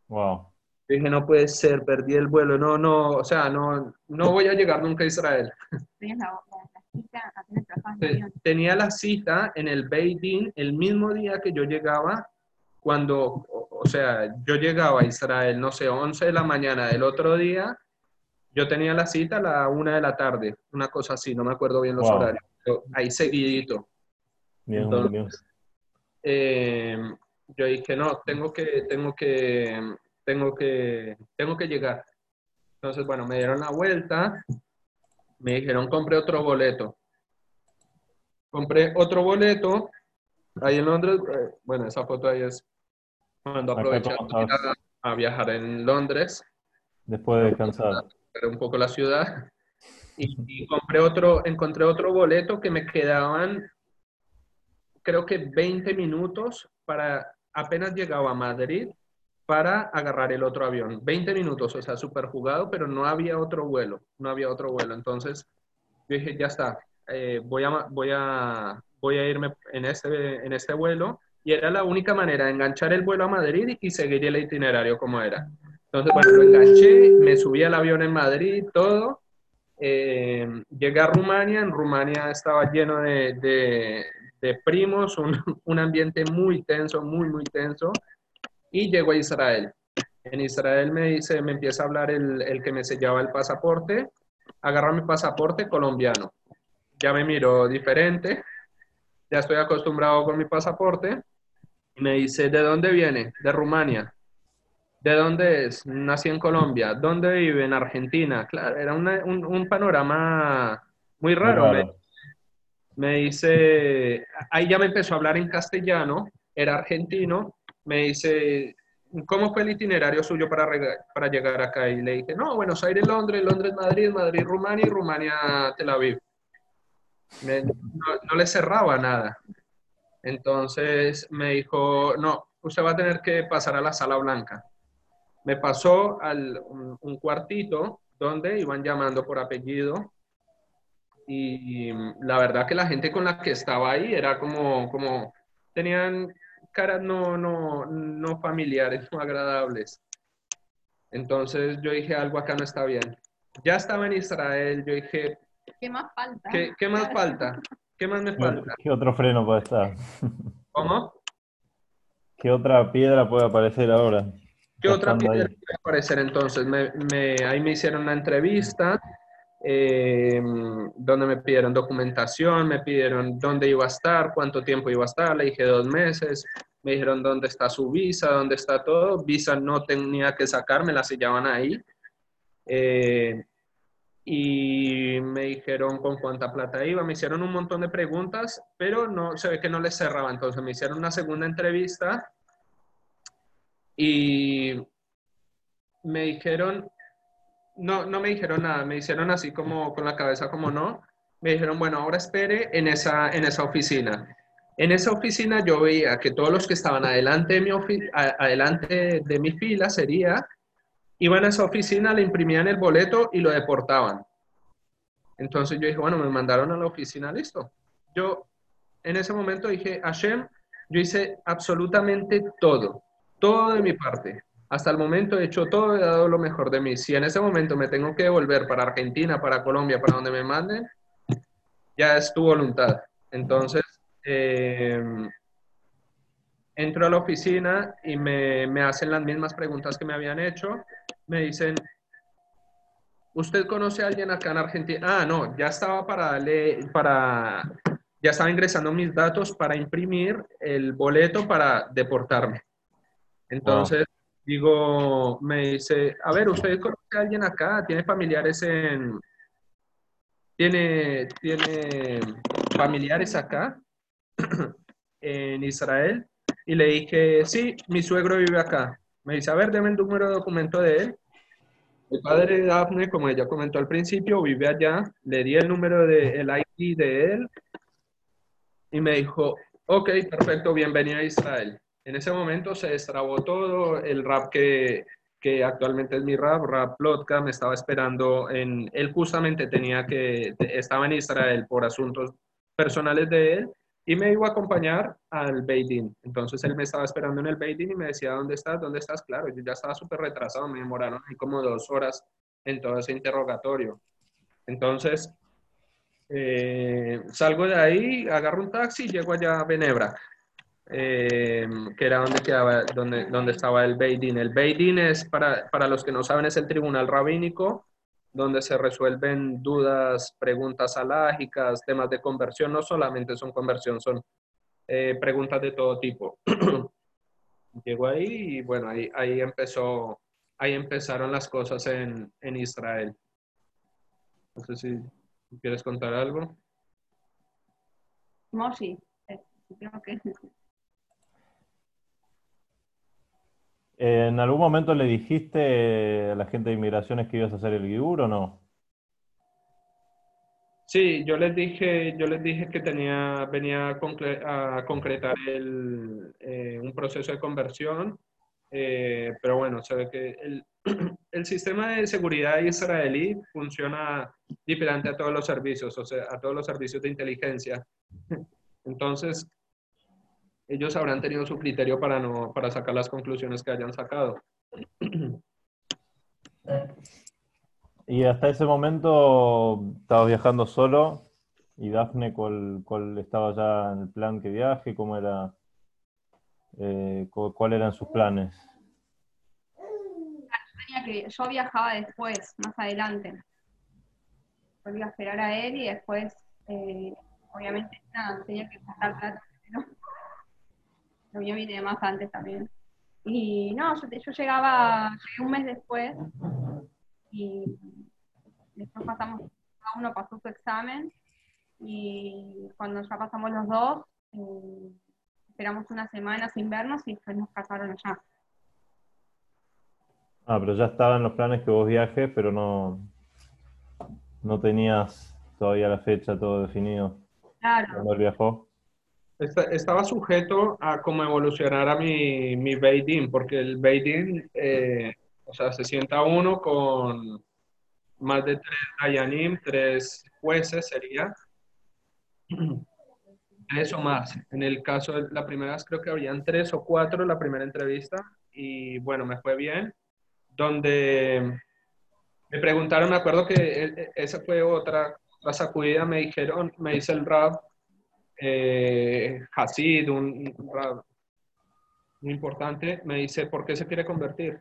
[SPEAKER 1] Wow.
[SPEAKER 2] Dije, no puede ser, perdí el vuelo. No, no, o sea, no, no voy a llegar nunca a Israel. Tenía la cita en el Beidin el mismo día que yo llegaba, cuando, o, o sea, yo llegaba a Israel, no sé, 11 de la mañana del otro día, yo tenía la cita a la una de la tarde, una cosa así, no me acuerdo bien los
[SPEAKER 1] Wow.
[SPEAKER 2] horarios, pero ahí seguidito.
[SPEAKER 1] Bien,
[SPEAKER 2] Entonces-
[SPEAKER 1] bien.
[SPEAKER 2] Eh, yo dije, no, tengo que, tengo que, tengo que, tengo que llegar. Entonces, bueno, me dieron la vuelta, me dijeron, compré otro boleto. Compré otro boleto, ahí en Londres, eh, bueno, esa foto ahí es cuando aproveché a, a viajar en Londres,
[SPEAKER 1] Después de descansar.
[SPEAKER 2] Un poco la ciudad. Y, compré otro, encontré otro boleto que me quedaban, creo que 20 minutos para, apenas llegaba a Madrid para agarrar el otro avión. 20 minutos, o sea, súper jugado, pero no había otro vuelo, no había otro vuelo. Entonces, yo dije, ya está, eh, voy, a, voy, a, voy a irme en este, en este vuelo. Y era la única manera enganchar el vuelo a Madrid y seguir el itinerario como era. Entonces, bueno, lo enganché, me subí al avión en Madrid, todo. Eh, llegué a Rumania, en Rumania estaba lleno de, de- de primos, un, un ambiente muy tenso, muy, muy tenso. Y llego a Israel. En Israel me dice, me empieza a hablar el, el que me sellaba el pasaporte, agarra mi pasaporte colombiano. Ya me miró diferente, ya estoy acostumbrado con mi pasaporte. Y me dice, ¿de dónde viene? De Rumania. ¿De dónde es? Nací en Colombia. ¿Dónde vive? En Argentina. Claro, era una- un, un panorama muy raro.
[SPEAKER 1] Muy
[SPEAKER 2] Me,
[SPEAKER 1] raro.
[SPEAKER 2] me dice, ahí ya me empezó a hablar en castellano, era argentino. Me dice, ¿cómo fue el itinerario suyo para, para llegar acá? Y le dije, no, Buenos Aires, Londres, Londres, Madrid, Madrid, Rumania y Rumania, Tel Aviv. Me- no, no le cerraba nada. Entonces me dijo, no, usted va a tener que pasar a la sala blanca. Me pasó al un, un cuartito donde iban llamando por apellido y la verdad que la gente con la que estaba ahí era como, como tenían caras no, no, no familiares, no agradables. Entonces yo dije, algo acá no está bien. Ya estaba en Israel, yo dije,
[SPEAKER 3] ¿Qué más falta?
[SPEAKER 2] ¿qué, qué más falta? ¿Qué más me falta?
[SPEAKER 1] ¿Qué otro freno puede estar?
[SPEAKER 2] ¿Cómo?
[SPEAKER 1] ¿Qué otra piedra puede aparecer ahora?
[SPEAKER 2] ¿Qué otra piedra puede aparecer entonces? Me, me- ahí me hicieron una entrevista eh, donde me pidieron documentación, me pidieron dónde iba a estar, cuánto tiempo iba a estar, le dije dos meses, me dijeron dónde está su visa, dónde está todo, visa no tenía que sacar, me la sellaban ahí. Eh, y me dijeron con cuánta plata iba, me hicieron un montón de preguntas, pero no se ve que no les cerraba, entonces me hicieron una segunda entrevista y me dijeron, no, no me dijeron nada, me hicieron así como con la cabeza como no, me dijeron, bueno, ahora espere en esa, en esa oficina. En esa oficina yo veía que todos los que estaban adelante de mi, adelante de mi fila sería, iban a esa oficina, le imprimían el boleto y lo deportaban. Entonces yo dije, bueno, me mandaron a la oficina, listo. Yo en ese momento dije, Hashem, yo hice absolutamente todo, todo de mi parte. Hasta el momento he hecho todo, he dado lo mejor de mí. Si en ese momento me tengo que devolver para Argentina, para Colombia, para donde me manden, ya es tu voluntad. Entonces, eh, entro a la oficina y me, me hacen las mismas preguntas que me habían hecho. Me dicen, ¿usted conoce a alguien acá en Argentina? Ah, no, ya estaba para darle, para, ya estaba ingresando mis datos para imprimir el boleto para deportarme. Entonces, digo, me dice, a ver, ¿usted conoce a alguien acá? ¿Tiene familiares en... ¿Tiene, tiene familiares acá en Israel? Y le dije, sí, mi suegro vive acá. Me dice, a ver, deme el número de documento de él. El padre de Daphne, como ella comentó al principio, vive allá. Le di el número de el ID de él y me dijo, ok, perfecto, bienvenido a Israel. En ese momento se destrabó todo el rap que, que actualmente es mi rap, Rap Plotka, me estaba esperando en, él justamente tenía que, estaba en Israel por asuntos personales de él y me iba a acompañar al Beidin. Entonces él me estaba esperando en el Beidin y me decía, ¿dónde estás? ¿Dónde estás? Claro, yo ya estaba súper retrasado, me demoraron ahí como dos horas en todo ese interrogatorio. Entonces, eh, salgo de ahí, agarro un taxi y llego allá a Benebra, eh, que era donde, quedaba, donde, donde estaba el Beidin. El Beidin es, para, para los que no saben, es el tribunal rabínico donde se resuelven dudas, preguntas alágicas, temas de conversión, no solamente son conversión, son eh, preguntas de todo tipo. Llego ahí y bueno, ahí, ahí empezó, ahí empezaron las cosas en, en Israel. No sé si quieres contar algo.
[SPEAKER 3] No, sí, creo que
[SPEAKER 1] ¿En algún momento le dijiste a la gente de inmigraciones que ibas a hacer el GIUR o no?
[SPEAKER 2] Sí, yo les dije, yo les dije que tenía, venía a, concretar eh, un proceso de conversión, eh, pero bueno, se ve que el, el, sistema de seguridad israelí funciona diferente a todos los servicios, o sea, a todos los servicios de inteligencia. Entonces, ellos habrán tenido su criterio para, no, para sacar las conclusiones que hayan sacado.
[SPEAKER 1] Y hasta ese momento estabas viajando solo y Dafne, ¿cuál, estaba ya en el plan que viaje? ¿Cómo era? Eh, ¿Cuáles eran sus planes?
[SPEAKER 3] yo viajaba después, más adelante. Volví a esperar a él y después, eh, obviamente, tenía que pasar plata lo mío viene más antes también. Y no, yo, llegaba, un mes después y después pasamos, cada uno pasó su examen y cuando ya pasamos los dos, eh, esperamos una semana sin vernos y después nos casaron allá.
[SPEAKER 1] Ah, pero ya estaban los planes que vos viajes, pero no, no tenías todavía la fecha todo definido.
[SPEAKER 3] Claro.
[SPEAKER 1] Cuando él viajó
[SPEAKER 2] estaba sujeto a cómo evolucionara mi, mi Beidin, porque el Beidin, eh, o sea, se sienta uno con más de tres Ayanim, tres jueces sería, eso más. En el caso de la primera creo que habían tres o cuatro la primera entrevista y bueno, me fue bien, donde me preguntaron, me acuerdo que e, e, esa fue otra, la sacudida, me dijeron, me dice el rap, eh, Hasid, un, muy importante, me dice, ¿por qué se quiere convertir?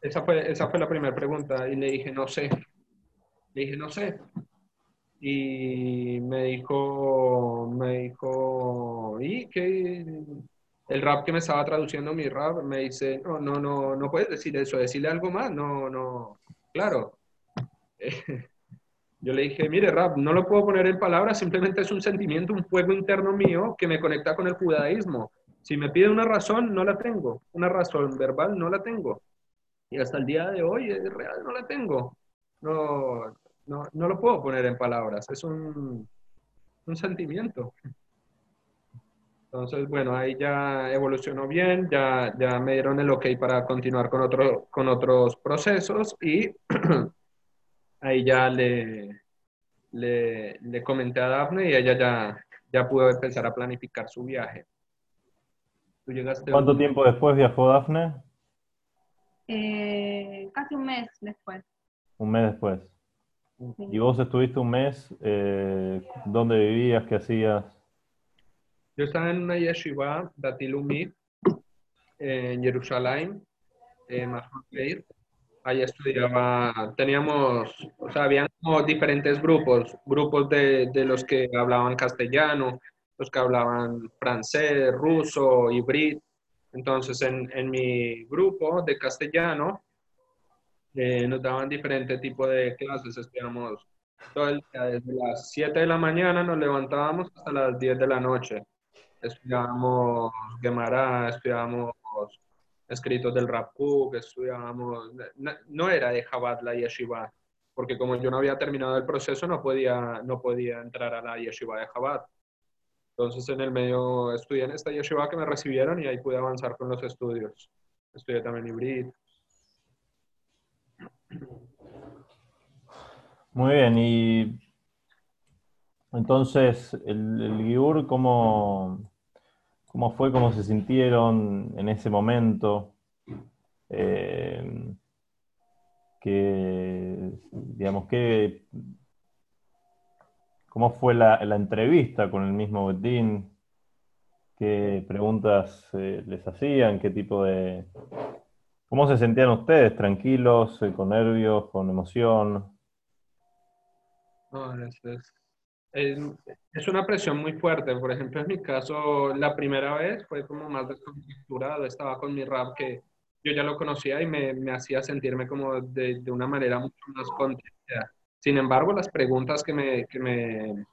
[SPEAKER 2] Esa fue, esa fue la primera pregunta y le dije, no sé. Le dije, no sé. Y me dijo, me dijo, ¿y qué? El rap que me estaba traduciendo mi rap me dice, no, no, no, no puedes decir eso, decirle algo más, no, no, claro. Yo le dije, mire, Rab, no lo puedo poner en palabras, simplemente es un sentimiento, un fuego interno mío que me conecta con el judaísmo. Si me pide una razón, no la tengo. Una razón verbal, no la tengo. Y hasta el día de hoy, es real, no la tengo. No, no, no lo puedo poner en palabras, es un, un sentimiento. Entonces, bueno, ahí ya evolucionó bien, ya, ya me dieron el ok para continuar con, otro, con otros procesos y ahí ya le, le, comenté a Dafne y ella ya, ya pudo empezar a planificar su viaje.
[SPEAKER 1] ¿Cuánto tiempo después viajó Dafne?
[SPEAKER 3] Eh, casi un mes después.
[SPEAKER 1] Un mes después. ¿Y vos estuviste un mes? Eh, ¿Dónde vivías? ¿Qué hacías?
[SPEAKER 2] Yo estaba en una yeshiva, Datilumi, en Jerusalén, en Mahmoud ahí estudiaba, teníamos, o sea, habían como diferentes grupos, grupos de, de, los que hablaban castellano, los que hablaban francés, ruso, híbrido. Entonces, en, en, mi grupo de castellano, eh, nos daban diferentes tipos de clases, estudiamos todo el día, desde las 7 de la mañana nos levantábamos hasta las 10 de la noche. Estudiábamos Gemara, estudiábamos escritos del Rav que estudiábamos, no, era de Chabad la yeshiva, porque como yo no había terminado el proceso, no podía, no podía entrar a la yeshiva de Chabad. Entonces en el medio estudié en esta yeshiva que me recibieron y ahí pude avanzar con los estudios. Estudié también hibrid.
[SPEAKER 1] Muy bien, y entonces, el, el Giur, ¿cómo, ¿cómo, fue, cómo se sintieron en ese momento? Eh, que, digamos, que, ¿cómo fue la, entrevista con el mismo Betín? ¿Qué preguntas eh, les hacían? ¿Qué tipo de... ¿Cómo se sentían ustedes? ¿Tranquilos, eh, con nervios, con emoción?
[SPEAKER 2] No, es, es, una presión muy fuerte. Por ejemplo, en mi caso, la primera vez fue como más desconstructurado. Estaba con mi rap que yo ya lo conocía y me, me hacía sentirme como de, de, una manera mucho más contenta. Sin embargo, las preguntas que me, que me,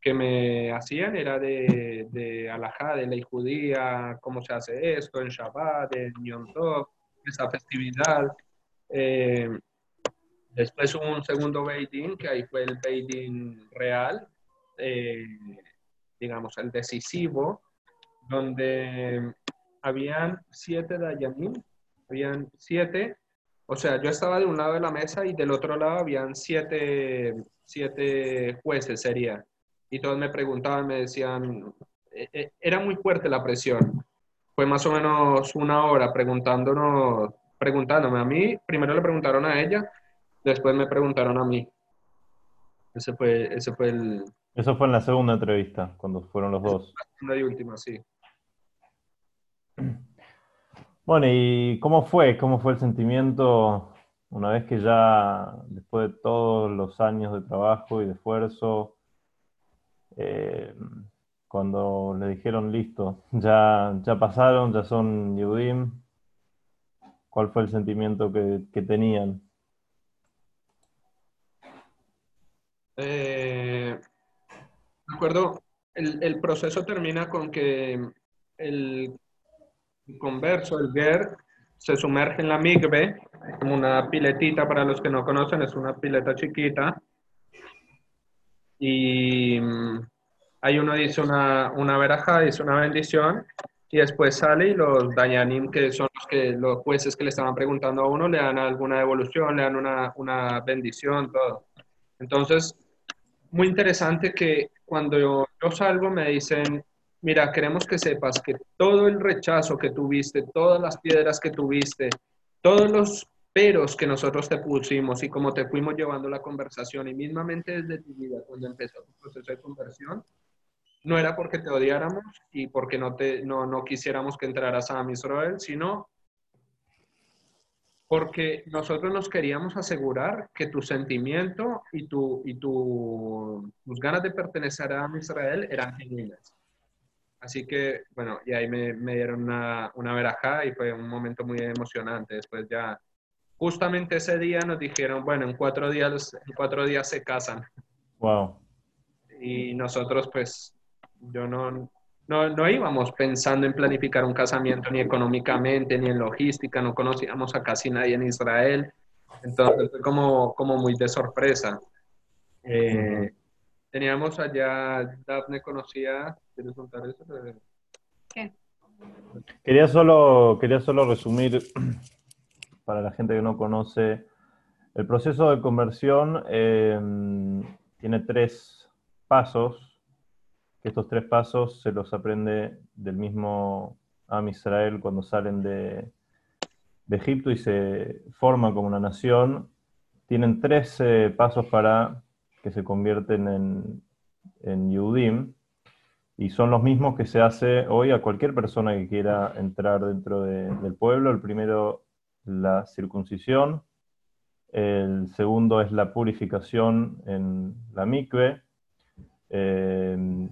[SPEAKER 2] que me hacían era de, de alajá, de ley judía, cómo se hace esto en Shabbat, en Yom Tov, esa festividad. Eh, Después hubo un segundo Beidin, que ahí fue el Beidin real, eh, digamos, el decisivo, donde habían siete Dayanim, habían siete, o sea, yo estaba de un lado de la mesa y del otro lado habían siete, siete jueces, sería. Y todos me preguntaban, me decían, e, e, era muy fuerte la presión. Fue más o menos una hora preguntándonos, preguntándome a mí, primero le preguntaron a ella, Después me preguntaron a mí. Ese fue, ese fue el...
[SPEAKER 1] Eso fue en la segunda entrevista, cuando fueron los dos.
[SPEAKER 2] La segunda y última, sí.
[SPEAKER 1] Bueno, ¿y cómo fue? ¿Cómo fue el sentimiento una vez que ya, después de todos los años de trabajo y de esfuerzo, eh, cuando le dijeron listo, ya, ya pasaron, ya son Yudim, ¿cuál fue el sentimiento que, que tenían?
[SPEAKER 2] Eh, acuerdo, el, el, proceso termina con que el converso, el GER, se sumerge en la migbe, como una piletita para los que no conocen, es una pileta chiquita. Y mm, ahí uno dice una, una veraja, dice una bendición, y después sale y los dayanim, que son los, que, los jueces que le estaban preguntando a uno, le dan alguna devolución, le dan una, una bendición, todo. Entonces, muy interesante que cuando yo, yo, salgo me dicen, mira, queremos que sepas que todo el rechazo que tuviste, todas las piedras que tuviste, todos los peros que nosotros te pusimos y cómo te fuimos llevando la conversación y mismamente desde tu vida, cuando empezó tu proceso de conversión, no era porque te odiáramos y porque no, te, no, no quisiéramos que entraras a Israel, sino porque nosotros nos queríamos asegurar que tu sentimiento y, tu, y tu, tus ganas de pertenecer a Israel eran genuinas. Así que, bueno, y ahí me, me dieron una, una verajá y fue un momento muy emocionante. Después ya, justamente ese día nos dijeron, bueno, en cuatro días, en cuatro días se casan.
[SPEAKER 1] Wow.
[SPEAKER 2] Y nosotros, pues, yo no, no, no íbamos pensando en planificar un casamiento ni económicamente, ni en logística, no conocíamos a casi nadie en Israel, entonces fue como, como muy de sorpresa. Eh, teníamos allá, Daphne conocía, ¿quieres contar eso?
[SPEAKER 3] ¿Qué?
[SPEAKER 1] Quería solo, quería solo resumir, para la gente que no conoce, el proceso de conversión eh, tiene tres pasos estos tres pasos se los aprende del mismo Am Israel cuando salen de, Egipto y se forman como una nación. Tienen tres eh, pasos para que se convierten en, en Yudim y son los mismos que se hace hoy a cualquier persona que quiera entrar dentro de, del pueblo. El primero, la circuncisión. El segundo es la purificación en la mikve. Eh,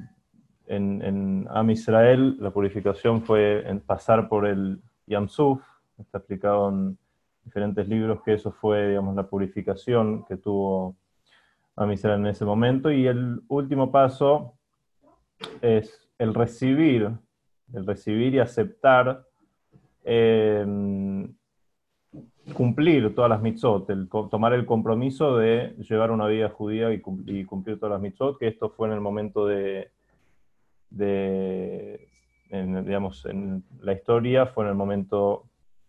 [SPEAKER 1] en, en Am Israel la purificación fue pasar por el Yamsuf, está explicado en diferentes libros que eso fue, digamos, la purificación que tuvo Am Israel en ese momento. Y el último paso es el recibir, el recibir y aceptar, eh, cumplir todas las mitzvot, el, tomar el compromiso de llevar una vida judía y cumplir todas las mitzvot, que esto fue en el momento de de, en, digamos, en la historia fue en el momento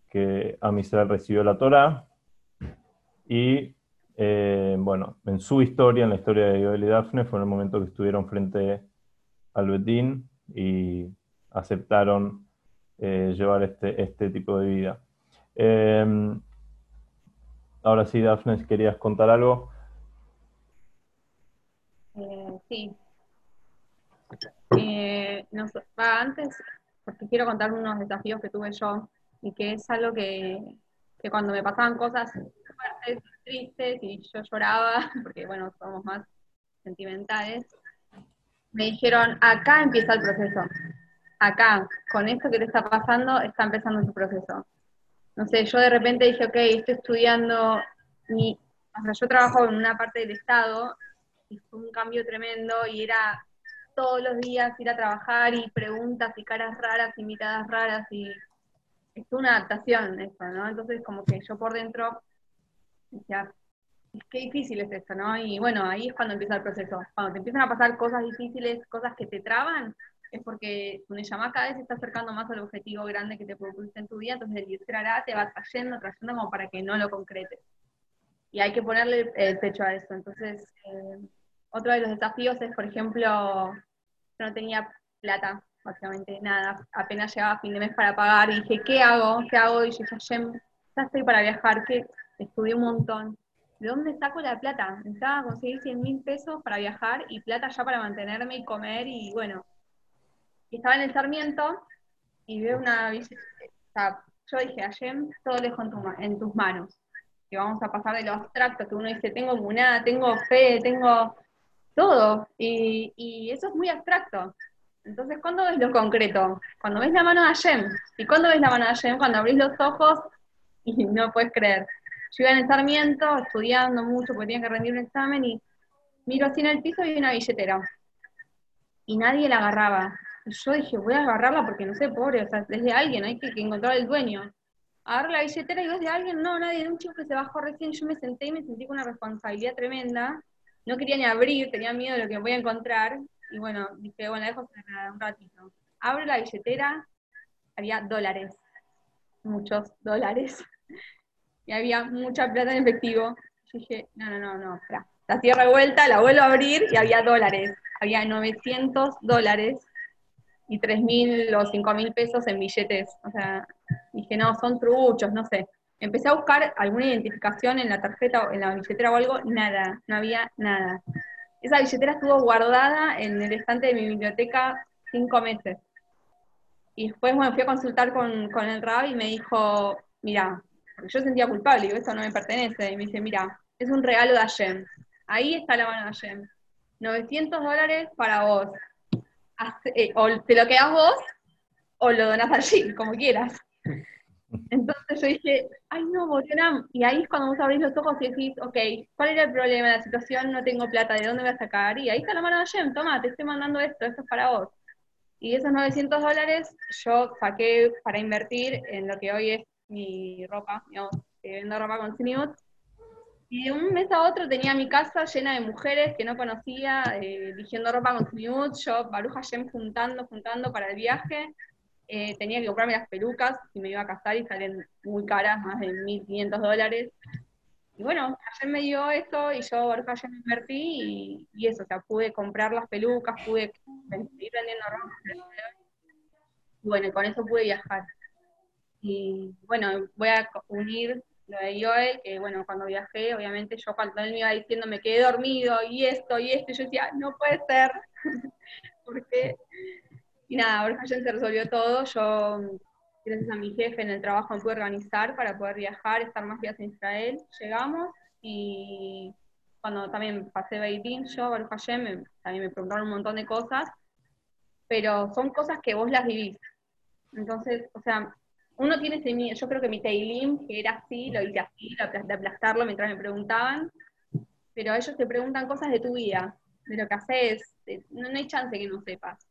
[SPEAKER 1] que Amisrael recibió la Torah Y eh, bueno, en su historia, en la historia de Joel y Daphne, fue en el momento que estuvieron frente al Betín y aceptaron eh, llevar este, este tipo de vida. Em, ahora sí, Daphne, si querías contar algo.
[SPEAKER 3] Eh, antes, porque quiero contar unos desafíos que tuve yo y que es algo que, que cuando me pasaban cosas tristes y yo lloraba, porque bueno, somos más sentimentales, me dijeron, acá empieza el proceso. Acá, con esto que te está pasando, está empezando tu proceso. No sé, yo de repente dije, ok, estoy estudiando, mi, yo trabajo en una parte del Estado y fue un cambio tremendo y era todos los días ir a trabajar y preguntas y caras raras y miradas raras y es una adaptación eso, ¿no? Entonces como que yo por dentro decía, qué difícil es esto, ¿no? Y bueno, ahí es cuando empieza el proceso. Cuando te empiezan a pasar cosas difíciles, cosas que te traban, es porque tu llama cada vez se está acercando más al objetivo grande que te propusiste en tu vida, entonces el Yetzirah te va trayendo, trayendo como para que no lo concretes. Y hay que ponerle el pecho a eso. Entonces, eh, otro de los desafíos es, por ejemplo, yo no tenía plata básicamente nada, apenas llegaba a fin de mes para pagar y dije, ¿qué hago? ¿Qué hago? Y yo dije, ya estoy para viajar, que estudié un montón. ¿De dónde saco la plata? Necesitaba conseguir 100 mil pesos para viajar y plata ya para mantenerme y comer y bueno. Y estaba en el Sarmiento y veo una o yo dije, Ayem, todo lejos en, en, tus manos. Que vamos a pasar de lo abstracto, que uno dice, tengo munada, tengo fe, tengo todo. Y, y eso es muy abstracto. Entonces, ¿cuándo ves lo concreto? Cuando ves la mano de Hashem. ¿Y cuándo ves la mano de Hashem? Cuando abrís los ojos y no puedes creer. Yo iba en el Sarmiento estudiando mucho porque tenía que rendir un examen y miro así en el piso y hay una billetera. Y nadie la agarraba. Y yo dije, voy a agarrarla porque no sé, pobre, o sea, es de alguien, hay que, encontrar el dueño. Agarro la billetera y es de alguien, no, nadie, de un chico que se bajó recién. Yo me senté y me sentí con una responsabilidad tremenda. No quería ni abrir, tenía miedo de lo que voy a encontrar. Y bueno, dije, bueno, dejo un ratito. Abro la billetera, había dólares, muchos dólares. Y había mucha plata en efectivo. Yo dije, no, no, no, no, espera. La cierro de vuelta, la vuelvo a abrir y había dólares. Había 900 dólares y 3.000 o 5.000 pesos en billetes. O sea, dije, no, son truchos, no sé. Empecé a buscar alguna identificación en la tarjeta, o en la billetera o algo, nada, no había nada. Esa billetera estuvo guardada en el estante de mi biblioteca cinco meses. Y después, bueno, fui a consultar con, el RAB y me dijo, mira, porque yo sentía culpable, digo, esto no me pertenece. Y me dice, mira, es un regalo de Hashem. Ahí está la mano de Hashem. 900 dólares para vos. Eh, o te lo quedas vos o lo donás allí, como quieras. Entonces yo dije, ay no, Borenam. Y ahí es cuando vos abrís los ojos y decís, ok, ¿cuál era el problema la situación? No tengo plata, ¿de dónde voy a sacar? Y ahí está la mano de Jem, toma, te estoy mandando esto, esto es para vos. Y esos 900 dólares yo saqué para invertir en lo que hoy es mi ropa, digamos, que vendo ropa con Cinewood. Y de un mes a otro tenía mi casa llena de mujeres que no conocía, eh, ropa con Cinewood, yo, Baruch Hashem, juntando, juntando para el viaje. Eh, tenía que comprarme las pelucas y me iba a casar y salen muy caras, más de 1.500 dólares. Y bueno, ayer me dio eso y yo ayer me invertí y, eso, o sea, pude comprar las pelucas, pude seguir vendiendo ropa. Y bueno, con eso pude viajar. Y bueno, voy a unir lo de Joel, que bueno, cuando viajé, obviamente yo cuando él me iba diciendo me quedé dormido y esto y esto, yo decía, no puede ser, porque y nada, ahora se resolvió todo. Yo, gracias a mi jefe en el trabajo, me pude organizar para poder viajar, estar más días en Israel. Llegamos y cuando también pasé Beitín, yo, Baruch Hashem, también me preguntaron un montón de cosas, pero son cosas que vos las vivís. Entonces, o sea, uno tiene ese miedo, yo creo que mi Teilim, que era así, lo hice así, de aplastarlo mientras me preguntaban, pero ellos te preguntan cosas de tu vida, de lo que haces, no hay chance que no sepas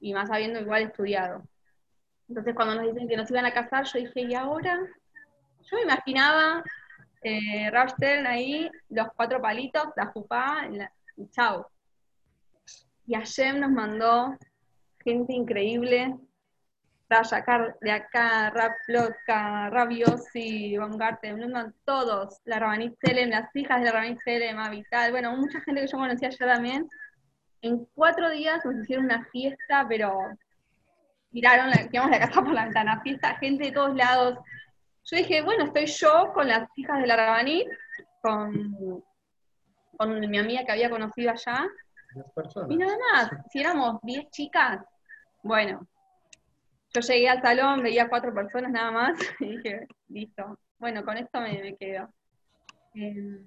[SPEAKER 3] y más habiendo igual estudiado. Entonces cuando nos dicen que nos iban a casar, yo dije, ¿y ahora? Yo me imaginaba eh, ahí, los cuatro palitos, la jupá, y chao. Y Hashem nos mandó gente increíble, Raya, Car de acá, Rap Loca, Rabiosi, Van Garten, todos, la Rabanit Selem, las hijas de la Rabanit Selem, Vital, bueno, mucha gente que yo conocía allá también. En cuatro días nos hicieron una fiesta, pero miraron, tiramos la casa por la ventana, fiesta, gente de todos lados. Yo dije, bueno, estoy yo con las hijas de la Rabanit, con, con mi amiga que había conocido allá, y nada más, si éramos 10 chicas, bueno, yo llegué al salón, veía cuatro personas nada más, y dije, listo, bueno, con esto me, quedo. Eh,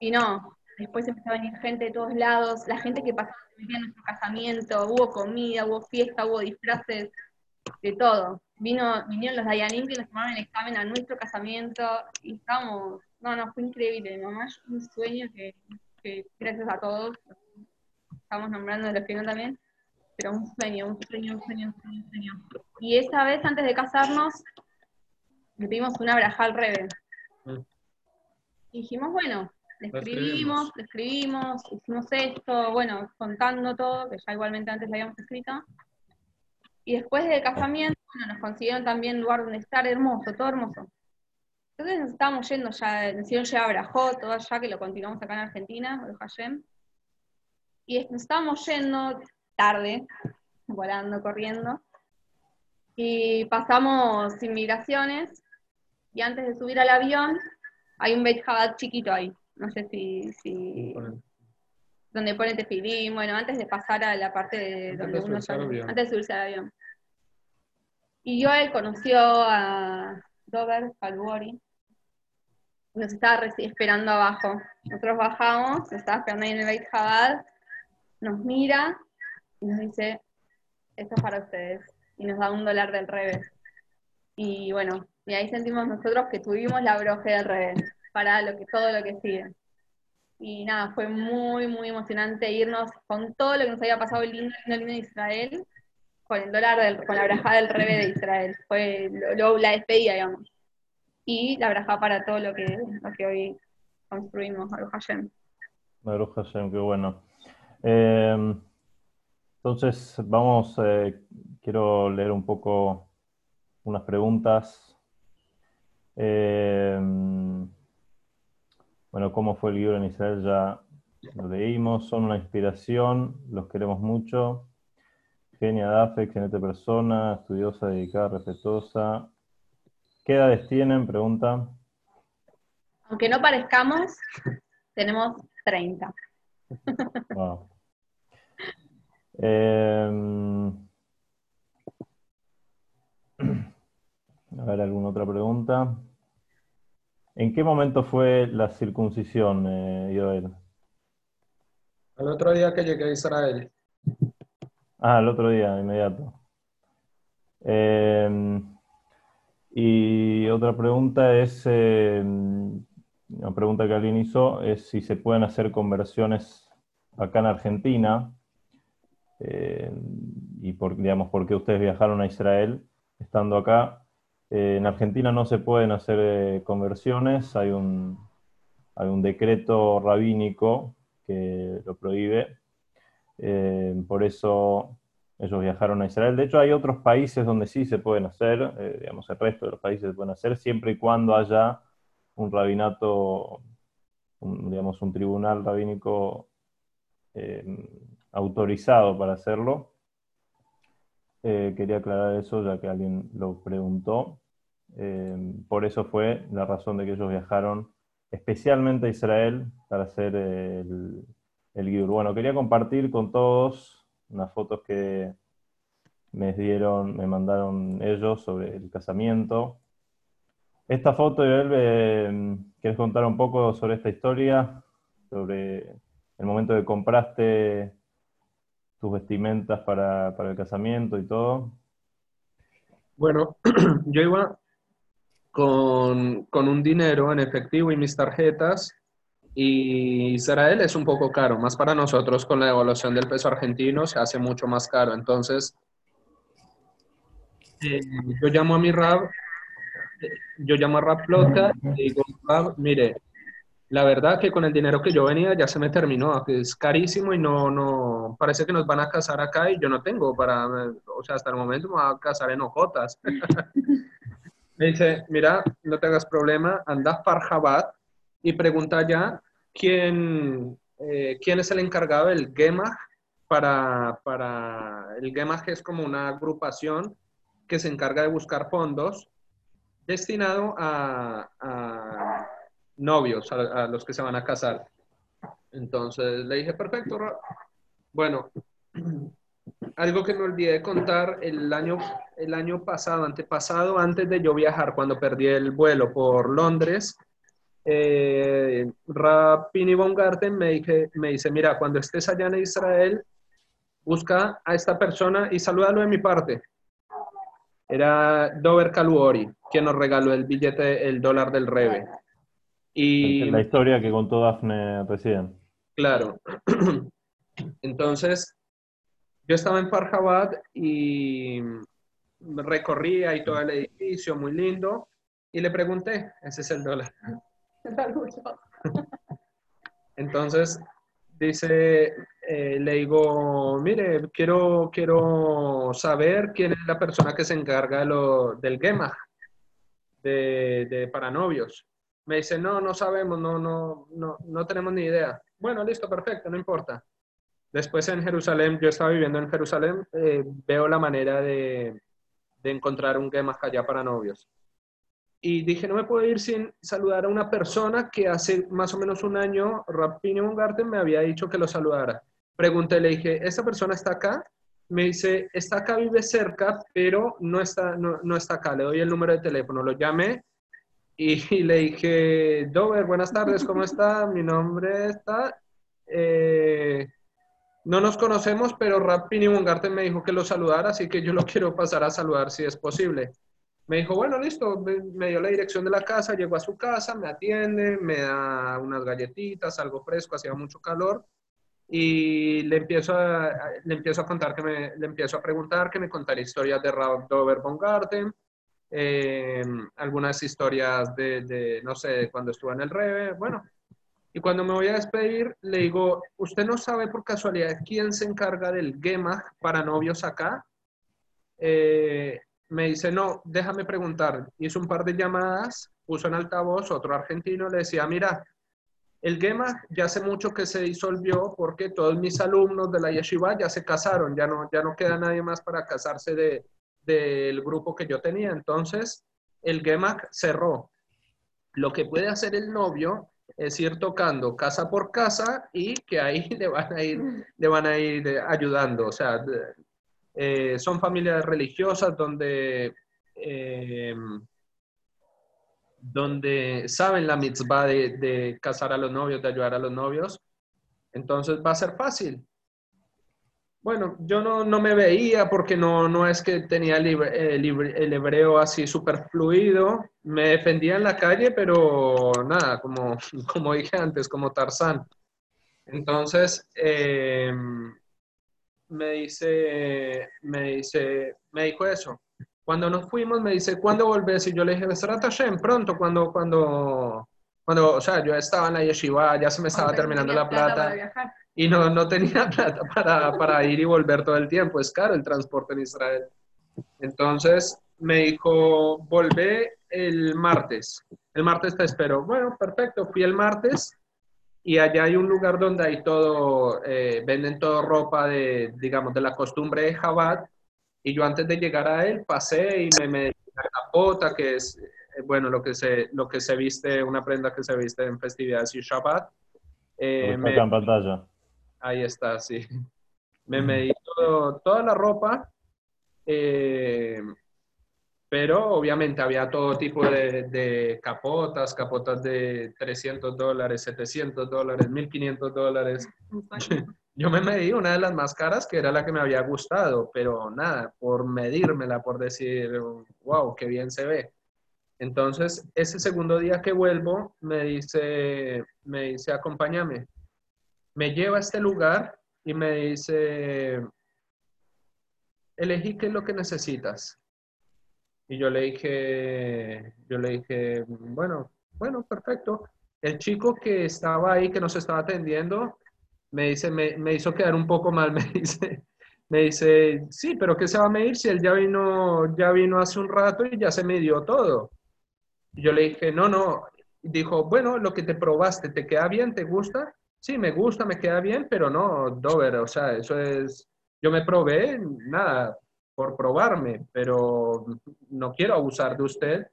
[SPEAKER 3] y no, después empezó a venir gente de todos lados, la gente que pasó en nuestro casamiento, hubo comida, hubo fiesta, hubo disfraces, de todo. Vino, vinieron los Dayanim que nos tomaron el examen a nuestro casamiento y estábamos, no, no, fue increíble, mamá, un sueño que, que gracias a todos estamos nombrando los que no también, pero un sueño, un sueño, un sueño, un sueño, un sueño. Y esa vez, antes de casarnos, le pedimos una braja al revés. Mm. Y dijimos, bueno, le escribimos, le escribimos, hicimos esto, bueno, contando todo, que ya igualmente antes lo habíamos escrito. Y después del casamiento, bueno, nos consiguieron también lugar donde estar, hermoso, todo hermoso. Entonces nos estábamos yendo ya, nos hicieron llegar a Brajó, todo allá, que lo continuamos acá en Argentina, el Hashem y nos estábamos yendo tarde, volando, corriendo, y pasamos inmigraciones, y antes de subir al avión, hay un Beit Chabad chiquito ahí, no sé si... si donde pone tefilim, bueno, antes de pasar a la parte de donde uno ya, antes de subirse al avión. Y yo él conoció a Dover Falwori, nos estaba esperando abajo. Nosotros bajamos, nos estaba esperando ahí en el Beit Chabad, nos mira y nos dice, esto es para ustedes, y nos da un dólar del revés. Y bueno, y ahí sentimos nosotros que tuvimos la broje del revés, para lo que, todo lo que sigue. Y nada, fue muy, muy emocionante irnos con todo lo que nos había pasado lindo, lindo, lindo de Israel, con el dólar, del, con la brajada del revés de Israel. Fue la despedida, digamos. Y la brajada para todo lo que, lo que hoy construimos, Baruch Hashem.
[SPEAKER 1] Baruch Hashem, qué bueno. Em, entonces, vamos, eh, quiero leer un poco unas preguntas. Em, bueno, ¿cómo fue el libro en Israel? Ya lo leímos, son una inspiración, los queremos mucho. Genia Dafe, excelente persona, estudiosa, dedicada, respetuosa. ¿Qué edades tienen? Pregunta.
[SPEAKER 3] Aunque no parezcamos, tenemos 30.
[SPEAKER 1] Em, a ver, ¿alguna otra pregunta? ¿En qué momento fue la circuncisión, eh, Joel?
[SPEAKER 2] El otro día que llegué a Israel.
[SPEAKER 1] Ah, el otro día, inmediato. Em, y otra pregunta es, em, una pregunta que alguien hizo, es si se pueden hacer conversiones acá en Argentina eh, y por, digamos, por qué ustedes viajaron a Israel estando acá. Eh, en Argentina no se pueden hacer eh, conversiones, hay un, hay un decreto rabínico que lo prohíbe, por eso ellos viajaron a Israel. De hecho, hay otros países donde sí se pueden hacer, digamos, el resto de los países se pueden hacer, siempre y cuando haya un rabinato, digamos, un tribunal rabínico autorizado para hacerlo. Eh, quería aclarar eso ya que alguien lo preguntó. Eh, por eso fue la razón de que ellos viajaron especialmente a Israel para hacer el, el Bueno, quería compartir con todos unas fotos que me dieron, me mandaron ellos sobre el casamiento. Esta foto, Joel, eh, ¿quieres contar un poco sobre esta historia? Sobre el momento que compraste tus vestimentas para, el casamiento y todo?
[SPEAKER 2] Bueno, yo iba con, un dinero en efectivo y mis tarjetas y Israel es un poco caro, más para nosotros con la devaluación del peso argentino se hace mucho más caro. Entonces, eh, yo llamo a mi rab, yo llamo a Rab Plota y digo, Rab, mire, la verdad que con el dinero que yo venía ya se me terminó, es carísimo y no, no, parece que nos van a casar acá y yo no tengo para, o sea, hasta el momento me voy a casar en Ojotas. me dice, mira, no tengas problema, anda a Farjabad y pregunta ya quién, eh, quién es el encargado del GEMA para, para, el GEMA es como una agrupación que se encarga de buscar fondos destinado a, novios, a, los que se van a casar. Entonces le dije, perfecto. Bueno, algo que me olvidé de contar, el año, el año pasado, antepasado, antes de yo viajar, cuando perdí el vuelo por Londres, eh, Rapini von Garten me, me dice, mira, cuando estés allá en Israel, busca a esta persona y salúdalo de mi parte. Era Dover Kaluori, quien nos regaló el billete, el dólar del Rebe.
[SPEAKER 1] Y, la historia que contó Dafne recién.
[SPEAKER 2] Claro. Entonces, yo estaba en Farjabad y recorría y todo el edificio, muy lindo, y le pregunté, ese es el dólar. Entonces, dice, eh, le digo, mire, quiero, quiero saber quién es la persona que se encarga de lo, del GEMA, de, de para novios. Me dice, no, no sabemos, no, no, no, no tenemos ni idea. Bueno, listo, perfecto, no importa. Después en Jerusalén, yo estaba viviendo en Jerusalén, eh, veo la manera de, de encontrar un GEMA allá para novios y dije, no me puedo ir sin saludar a una persona que hace más o menos un año, Rapini Garten me había dicho que lo saludara. Pregunté, le dije, ¿esta persona está acá? Me dice, está acá, vive cerca, pero no está, no, está acá. Le doy el número de teléfono, lo llamé y, le dije, Dover, buenas tardes, ¿cómo está? Mi nombre está... Eh, no nos conocemos, pero Rapini Garten me dijo que lo saludara, así que yo lo quiero pasar a saludar si es posible. Me dijo, bueno, listo, me dio la dirección de la casa, llegó a su casa, me atiende, me da unas galletitas, algo fresco, hacía mucho calor, y le empiezo a, le empiezo a contar, que me, le empiezo a preguntar que me contara historias de Dover von Garten, eh, algunas historias de, de, no sé, cuando estuve en el Reve, bueno. Y cuando me voy a despedir, le digo, ¿usted no sabe por casualidad quién se encarga del GEMA para novios acá? Eh, me dice, no, déjame preguntar. Hizo un par de llamadas, puso en altavoz otro argentino, le decía, mira, el GEMA ya hace mucho que se disolvió porque todos mis alumnos de la yeshiva ya se casaron, ya no, ya no queda nadie más para casarse de, del grupo que yo tenía. Entonces, el GEMA cerró. Lo que puede hacer el novio es ir tocando casa por casa y que ahí le van a ir, le van a ir ayudando. O sea, eh, son familias religiosas donde, eh, donde saben la mitzvah de, casar a los novios, de ayudar a los novios. Entonces va a ser fácil. Bueno, yo no, no me veía porque no, no es que tenía el, el hebreo así súper fluido. Me defendía en la calle, pero nada, como, como dije antes, como Tarzán. Entonces, eh, me dice, me dice, me dijo eso. Cuando nos fuimos, me dice, ¿cuándo volvés? Y yo le dije, en pronto, cuando, cuando, cuando, o sea, yo estaba en la yeshiva, ya se me estaba terminando la plata, y no, no tenía plata para, para ir y volver todo el tiempo. Es caro el transporte en Israel. Entonces me dijo, volvé el martes. El martes te espero. Bueno, perfecto. Fui el martes y allá hay un lugar donde hay todo, eh, venden todo ropa de, digamos, de la costumbre de Jabat. Y yo antes de llegar a él pasé y me metí la capota, que es, eh, bueno, lo que, se, lo que se viste, una prenda que se viste en festividades y Shabbat.
[SPEAKER 1] Eh, me, en pantalla.
[SPEAKER 2] Ahí está, sí. Me medí toda la ropa. Eh, pero obviamente había todo tipo de, capotas, capotas de 300 dólares, 700 dólares, 1500 dólares. Yo me medí una de las más caras que era la que me había gustado, pero nada, por medírmela, por decir, wow, qué bien se ve. Entonces, ese segundo día que vuelvo, me dice, me dice, acompáñame. Me lleva a este lugar y me dice, elegí qué es lo que necesitas. Y yo le dije, yo le dije, bueno, bueno, perfecto. el chico que estaba ahí, que nos estaba atendiendo, me dice, me, hizo quedar un poco mal, me dice, me dice, sí, pero ¿qué se va a medir si él ya vino, ya vino hace un rato y ya se midió todo? Y yo le dije, no, no. dijo, bueno, lo que te probaste, ¿te queda bien? ¿Te gusta? Sí, me gusta, me queda bien, pero no, Dover, o sea, eso es, yo me probé, nada, por probarme, pero no quiero abusar de usted,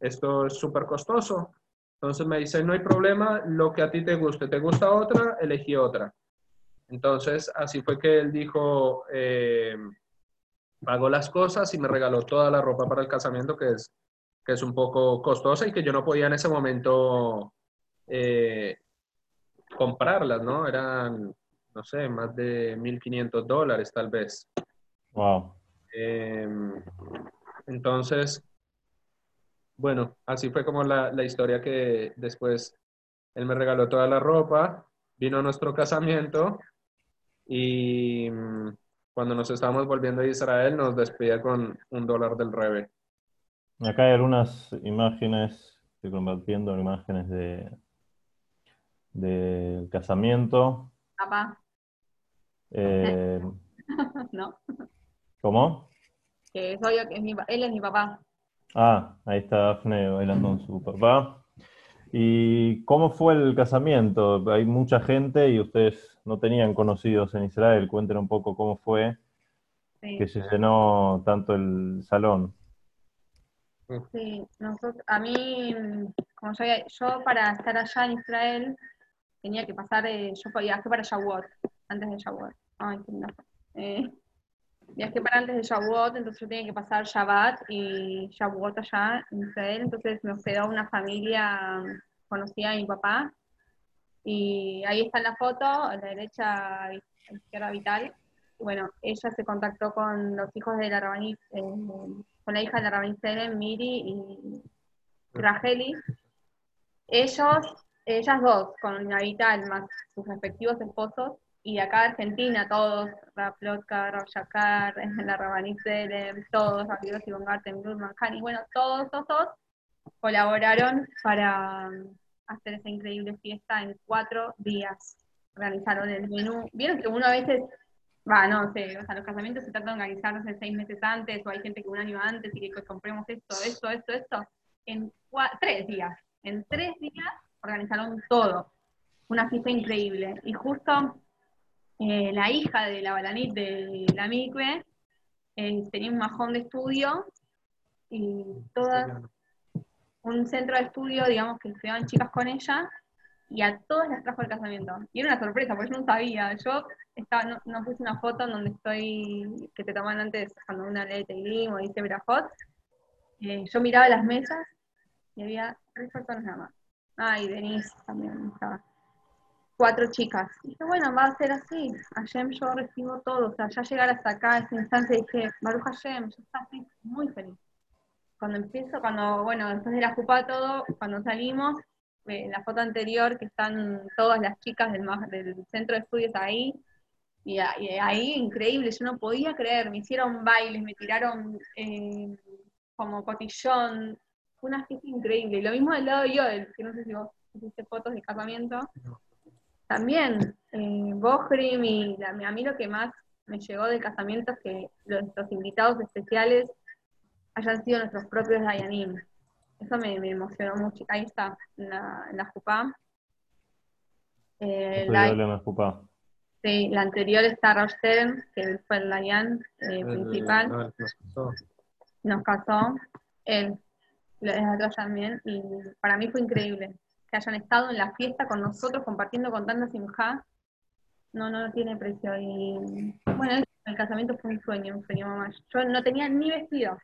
[SPEAKER 2] esto es súper costoso. Entonces me dice, no hay problema, lo que a ti te guste, ¿te gusta otra? Elegí otra. Entonces, así fue que él dijo, eh, pagó las cosas y me regaló toda la ropa para el casamiento, que es, que es un poco costosa y que yo no podía en ese momento eh, comprarlas, ¿no? Eran, no sé, más de 1.500 dólares tal vez.
[SPEAKER 1] Wow.
[SPEAKER 2] Em, entonces, bueno, así fue como la, la historia que después él me regaló toda la ropa, vino a nuestro casamiento y mm, cuando nos estábamos volviendo a Israel nos despedía con un dólar del Rebe.
[SPEAKER 1] Acá hay algunas imágenes, estoy compartiendo imágenes de del casamiento.
[SPEAKER 3] Papá.
[SPEAKER 1] Eh,
[SPEAKER 3] no,
[SPEAKER 1] ¿Cómo?
[SPEAKER 3] que es obvio que es mi él es mi papá.
[SPEAKER 1] Ah, ahí está Dafne bailando con su papá. ¿Y cómo fue el casamiento? Hay mucha gente y ustedes no tenían conocidos en Israel. Cuéntenos un poco cómo fue
[SPEAKER 3] Sí.
[SPEAKER 1] que se llenó tanto el salón.
[SPEAKER 3] Sí, nosotros, a mí, como yo, yo para estar allá en Israel tenía que pasar, eh, yo viajé para Shavuot, antes de Shavuot. Ay, qué fue. Eh, viajé para antes de Shavuot, entonces yo tenía que pasar Shabbat y Shavuot allá en Israel, entonces me hospedó una familia conocida de mi papá. Y ahí está en la foto, a la derecha, a la izquierda Vital. Bueno, ella se contactó con los hijos de la Rabanit, eh, con la hija de la Selem, Miri y Rajeli. Ellos, ellas dos, con la Vital más sus respectivos esposos, y de acá de Argentina, todos, Raplotka, Rayakar, la Rabanit Selem, todos, Rapidos y Bongarten, Blurman, Hani, bueno, todos, todos, todos colaboraron para um, hacer esa increíble fiesta en cuatro días. Organizaron el menú. Vieron que uno a veces Va, no sé, o sea, los casamientos se tratan de organizarse seis meses antes, o hay gente que un año antes y que compremos esto, esto, esto, esto. En tres días, en tres días organizaron todo. Una fiesta increíble. Y justo eh, la hija de la balanit de la Micue eh, tenía un majón de estudio y todas, un centro de estudio, digamos, que estudiaban chicas con ella, y a todas las trajo el casamiento. Y era una sorpresa, porque yo no sabía. Yo estaba, no, no puse una foto en donde estoy, que te toman antes cuando una lee Teilim o dice Berajot. Eh, yo miraba las mesas y había tres personas nada más. Ah, y Denise también estaba. Cuatro chicas. Y dije, bueno, va a ser así. Hashem yo recibo todo. O sea, ya llegar hasta acá, a ese instante, dije, Baruch Hashem, yo así, muy feliz. Cuando empiezo, cuando, bueno, después de la jupa todo, cuando salimos, eh, en la foto anterior, que están todas las chicas del, del centro de estudios ahí, y ahí increíble, yo no podía creer, me hicieron bailes, me tiraron eh, como cotillón, fue una fiesta increíble. Y lo mismo del lado de Yoel, que no sé si vos hiciste fotos de casamiento. También, eh, Bohrim y la- a mí lo que más me llegó del casamiento es que los, los invitados especiales hayan sido nuestros propios Dayanim. Eso me, me emocionó mucho. Ahí está, en la, en la jupá. Eh, la,
[SPEAKER 1] ocupa.
[SPEAKER 3] sí, la anterior está Rosh Stern, que fue el Dayan eh,
[SPEAKER 2] El-
[SPEAKER 3] principal.
[SPEAKER 2] no, nos pasó.
[SPEAKER 3] nos casó, él, la la otra también, y para mí fue increíble que hayan estado en la fiesta con nosotros, compartiendo con tanta simja, no, no, no tiene precio. Y bueno, el casamiento fue un sueño, un sueño mamá. Yo no tenía ni vestido.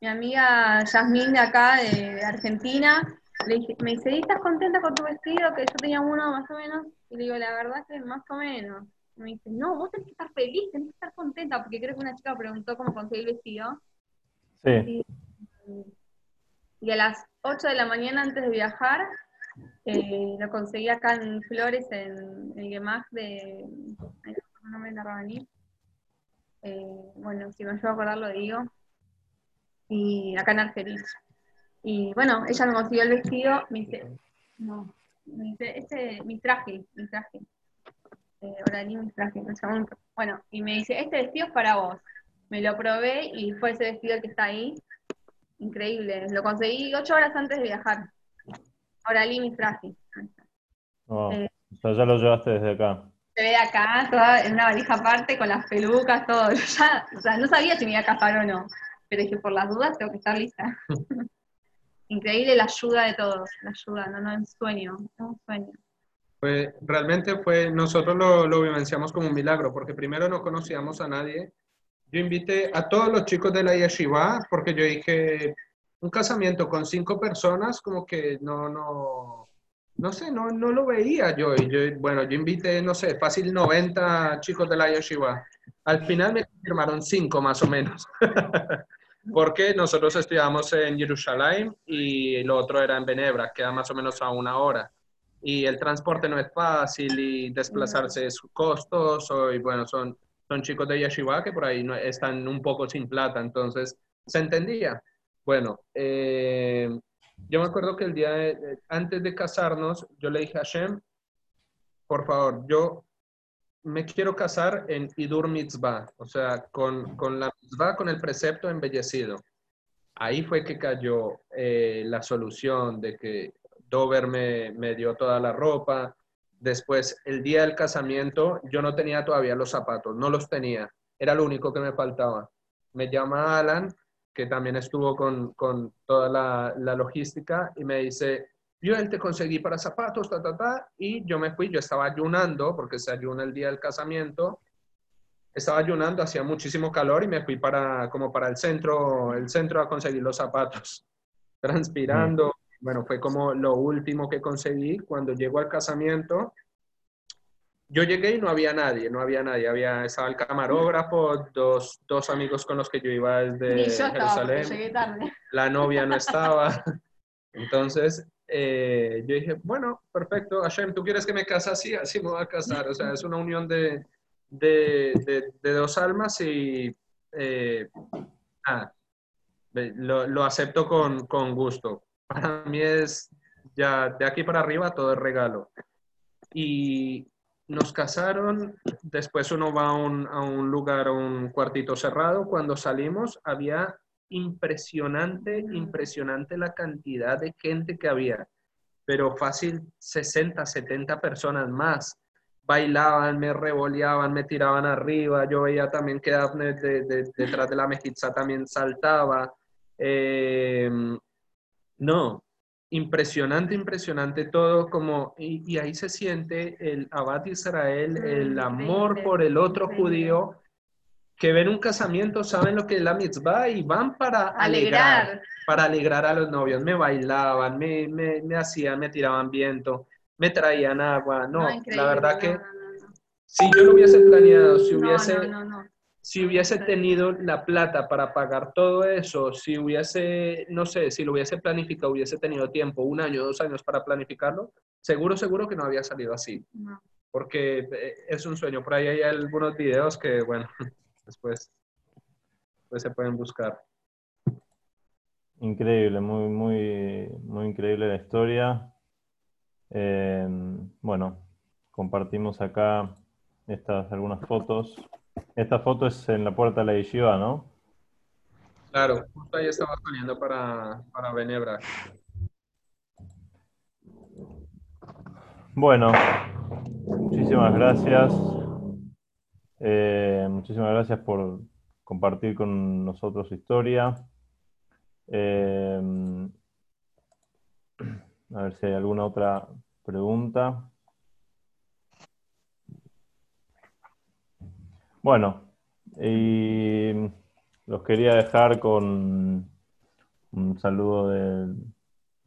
[SPEAKER 3] Mi amiga Yasmín de acá, de Argentina, le dije, me dice, ¿y estás contenta con tu vestido? Que yo tenía uno más o menos. Y le digo, la verdad que más o menos. Y me dice, no, vos tenés que estar feliz, tenés que estar contenta, porque creo que una chica preguntó cómo conseguí el vestido.
[SPEAKER 1] Sí,
[SPEAKER 3] Y a las 8 de la mañana antes de viajar, eh, lo conseguí acá en Flores, en el Gemaj de. Eh, bueno, si me ayuda a acordar lo digo. Y acá en Argerich. Y bueno, ella me consiguió el vestido, me dice, no, me dice, este, mi traje, mi traje. Eh, Oralí, mi traje. Bueno, y me dice, este vestido es para vos. Me lo probé y fue ese vestido el que está ahí. Increíble. Lo conseguí ocho horas antes de viajar. Oralí, mi traje.
[SPEAKER 1] Oh, eh, o sea, ya lo llevaste desde acá.
[SPEAKER 3] Se ve acá, toda en una valija aparte, con las pelucas, todo. Ya, o sea, no sabía si me iba a casar o no, pero dije, por las dudas tengo que estar lista. Increíble la ayuda de todos, la ayuda, no, no, un sueño, un sueño.
[SPEAKER 2] Pues realmente fue, nosotros lo, lo vivenciamos como un milagro, porque primero no conocíamos a nadie. Yo invité a todos los chicos de la yeshiva, porque yo dije, un casamiento con cinco personas, como que no, no, no sé, no, no lo veía yo. Y yo, bueno, yo invité, no sé, fácil 90 chicos de la yeshiva. Al final me firmaron cinco más o menos. Porque nosotros estudiamos en Jerusalén y lo otro era en Benebra, queda más o menos a una hora. Y el transporte no es fácil y desplazarse es costoso. Y bueno, son, son chicos de yeshiva que por ahí no, están un poco sin plata, entonces se entendía. Bueno, eh, yo me acuerdo que el día antes de casarnos, yo le dije a Hashem, por favor, yo me quiero casar en Idur Mitzvah, o sea, con, con la mitzvah, con el precepto embellecido. Ahí fue que cayó eh, la solución de que Dover me, me dio toda la ropa. Después, el día del casamiento, yo no tenía todavía los zapatos, no los tenía. Era lo único que me faltaba. Me llama Alan que también estuvo con, con toda la, logística, y me dice, yo él te conseguí para zapatos, ta, ta, ta, y yo me fui, yo estaba ayunando, porque se ayuna el día del casamiento, estaba ayunando, hacía muchísimo calor y me fui para, como para el centro, el centro a conseguir los zapatos, transpirando. Bueno, fue como lo último que conseguí. Cuando llego al casamiento, yo llegué y no había nadie, no había nadie. Había, estaba el camarógrafo, dos, dos amigos con los que yo iba desde Jerusalén. La novia no estaba. Entonces, eh, yo dije, bueno, perfecto, Hashem, ¿tú quieres que me case así? Así me voy a casar. O sea, es una unión de, de, de, dos almas y eh, ah, lo, lo, acepto con, con gusto. Para mí es, ya de aquí para arriba, todo es regalo. Y, nos casaron, después uno va a un, a un lugar, a un cuartito cerrado, cuando salimos había impresionante, impresionante la cantidad de gente que había, pero fácil 60, 70 personas más. Bailaban, me revoleaban, me tiraban arriba, yo veía también que Daphne detrás de la mejizá también saltaba. Eh, no, impresionante, impresionante todo, como, y, ahí se siente el Abad Israel, el amor por el otro judío, que ven un casamiento, saben lo que es la mitzvah y van para alegrar, para alegrar a los novios. Me bailaban, me, me, me hacían, me tiraban viento, me traían agua. No, la verdad que si yo lo hubiese planeado, si hubiese si hubiese tenido la plata para pagar todo eso, si hubiese, no sé, si lo hubiese planificado, hubiese tenido tiempo, un año, dos años para planificarlo, seguro, seguro que no había salido así. Porque eh, es un sueño. Por ahí hay algunos videos que, bueno, después, pues se pueden buscar.
[SPEAKER 1] Increíble, muy, muy, muy increíble la historia. Eh, bueno, compartimos acá estas algunas fotos esta foto es en la puerta de la yeshiva, ¿no?
[SPEAKER 2] Claro, justo ahí estaba saliendo para, para Benebra.
[SPEAKER 1] Bueno, muchísimas gracias. Eh, muchísimas gracias por compartir con nosotros su historia. Eh, a ver si hay alguna otra pregunta. Bueno, y los quería dejar con un saludo de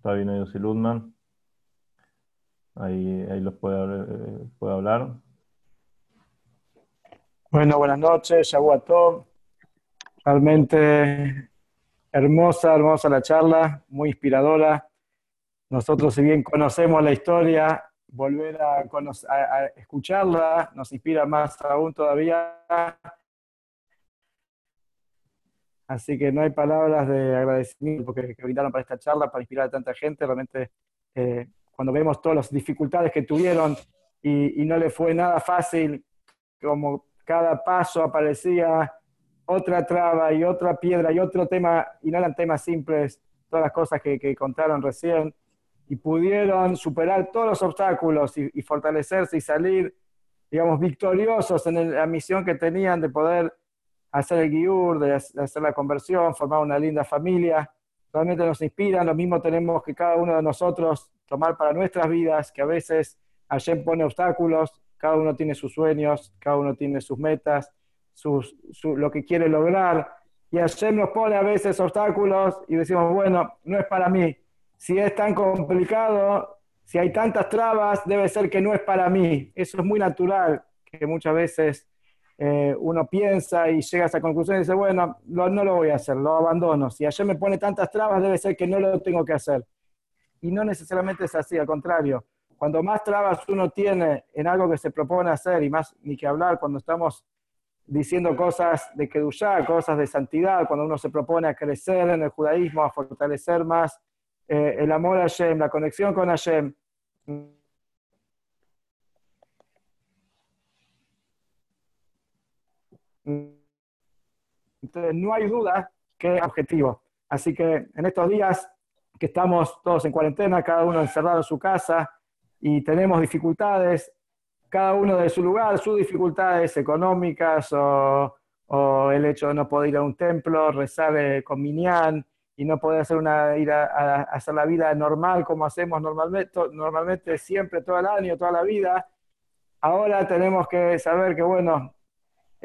[SPEAKER 1] Rabino Yossi Ludman. Ahí, ahí los puede, puede hablar.
[SPEAKER 4] Bueno, buenas noches, todos. Realmente hermosa, hermosa la charla, muy inspiradora. Nosotros, si bien conocemos la historia, volver a, a, escucharla, nos inspira más aún todavía. Así que no hay palabras de agradecimiento porque, que brindaron para esta charla, para inspirar a tanta gente. Realmente, eh, cuando vemos todas las dificultades que tuvieron y, y no le fue nada fácil, como cada paso aparecía otra traba y otra piedra y otro tema, y no eran temas simples, todas las cosas que, que contaron recién, y pudieron superar todos los obstáculos y, fortalecerse y salir, digamos, victoriosos en la misión que tenían de poder hacer el guiur, de hacer la conversión, formar una linda familia. Realmente nos inspiran, lo mismo tenemos que cada uno de nosotros tomar para nuestras vidas, que a veces Hashem pone obstáculos, cada uno tiene sus sueños, cada uno tiene sus metas, sus, lo que quiere lograr, y Hashem nos pone a veces obstáculos y decimos, bueno, no es para mí. Si es tan complicado, si hay tantas trabas, debe ser que no es para mí. Eso es muy natural, que muchas veces eh, uno piensa y llega a esa conclusión y dice, bueno, no lo voy a hacer, lo abandono. Si ayer me pone tantas trabas, debe ser que no lo tengo que hacer. Y no necesariamente es así, al contrario. Cuando más trabas uno tiene en algo que se propone hacer, y más ni que hablar cuando estamos diciendo cosas de Kedushá, cosas de santidad, cuando uno se propone a crecer en el judaísmo, a fortalecer más eh, el amor a Hashem, la conexión con Hashem, Entonces, no hay duda que es objetivo. Así que en estos días que estamos todos en cuarentena, cada uno encerrado en su casa y tenemos dificultades, cada uno de su lugar, sus dificultades económicas o, el hecho de no poder ir a un templo, rezar eh, con Minyan y no poder hacer una, ir a, hacer la vida normal como hacemos normalmente, normalmente siempre, todo el año, toda la vida. Ahora tenemos que saber que, bueno,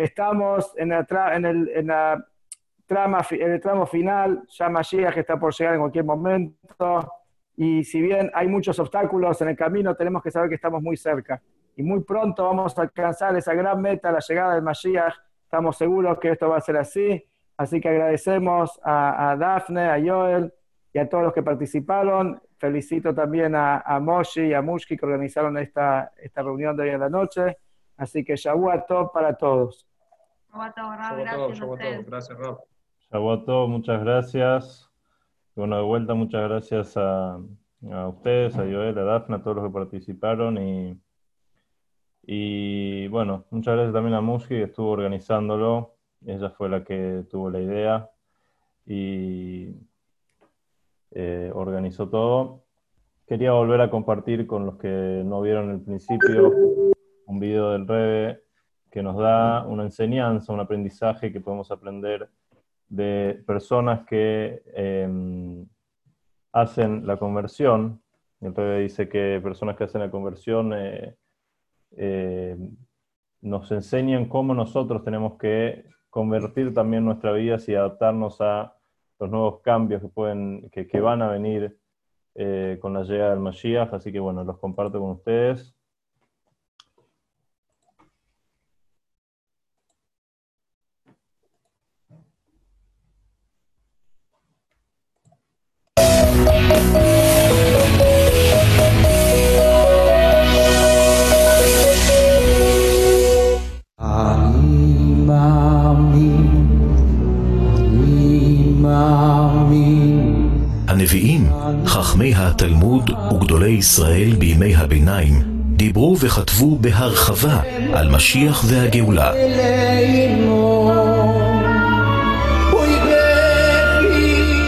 [SPEAKER 4] Estamos en, el, en, el, en la trama, en el tramo final, ya Mashiach está por llegar en cualquier momento, y si bien hay muchos obstáculos en el camino, tenemos que saber que estamos muy cerca. Y muy pronto vamos a alcanzar esa gran meta, la llegada del Mashiach. Estamos seguros que esto va a ser así. Así que agradecemos a, a Dafne, a Joel y a todos los que participaron. Felicito también a, a Moshi y a Mushki que organizaron esta, esta reunión de hoy en la noche. Así que top para todos.
[SPEAKER 2] Gracias, Rob.
[SPEAKER 1] Shabuato, muchas gracias. Bueno, de vuelta, muchas gracias a, a, ustedes, a Joel, a Dafna, a todos los que participaron. Y, y bueno, muchas gracias también a Muski, que estuvo organizándolo. Ella fue la que tuvo la idea y eh, organizó todo. Quería volver a compartir con los que no vieron el principio un video del Rebe que nos da una enseñanza, un aprendizaje que podemos aprender de personas que em, hacen la conversión. Entonces dice que personas que hacen la conversión eh, eh, nos enseñan cómo nosotros tenemos que convertir también nuestra vida y adaptarnos a los nuevos cambios que, pueden, que, van a venir eh, con la llegada del Mashiach. Así que bueno, los comparto con ustedes.
[SPEAKER 5] הנביאים, חכמי התלמוד וגדולי ישראל בימי הביניים דיברו וכתבו בהרחבה על משיח והגאולה.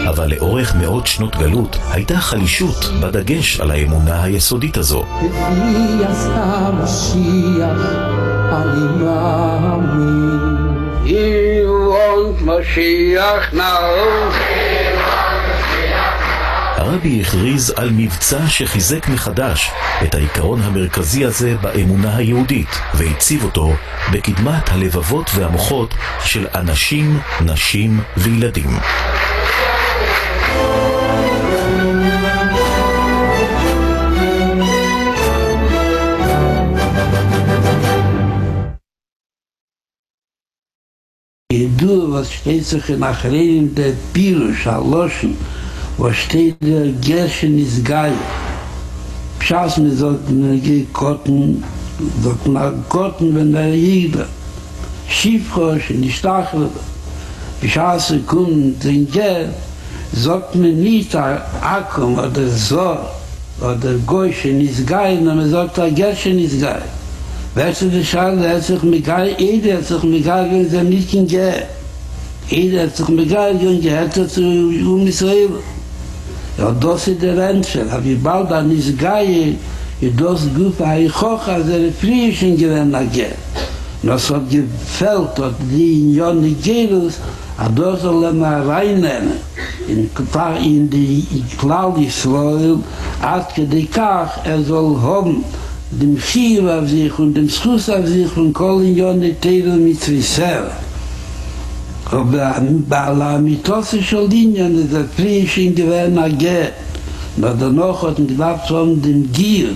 [SPEAKER 5] אבל לאורך מאות שנות גלות הייתה חלישות בדגש על האמונה היסודית הזו. הרבי הכריז על מבצע שחיזק מחדש את העיקרון המרכזי הזה באמונה היהודית והציב אותו בקדמת הלבבות והמוחות של אנשים, נשים וילדים.
[SPEAKER 6] ידוע was steht sich in Achrein der Pirush, wo steht der Gerschen ist geil. Schaß mir sagt, mir geht Kotten, sagt mir Kotten, wenn der Jäger Schiefrosch in die Stachel. Schaß mir kommt den Ger, sagt mir nicht der Akkum oder so, oder Goschen ist geil, sondern mir sagt der Gerschen ist geil. Weißt du, der Schall, der hat sich mit geil, jeder hat sich mit geil, wenn sie nicht in Ger. Jeder hat sich mit geil, und er hat sich um Israel. Ja, das ist der Rentschel, aber wie bald an nis gai, i dos gup a i khoch az er frischen gewen na ge no so gefelt dat die in jonne gelus a dos le ma reinen in kvar in die cloudy soil at ke de kach er soll hom dem schiv auf sich und dem schuss auf sich und kol in jonne teil mit zwisel aber Aber bei der Mitosse schon Linien ist der Priech in die Wehren AG. Na danach hat man gedacht, dem Gier.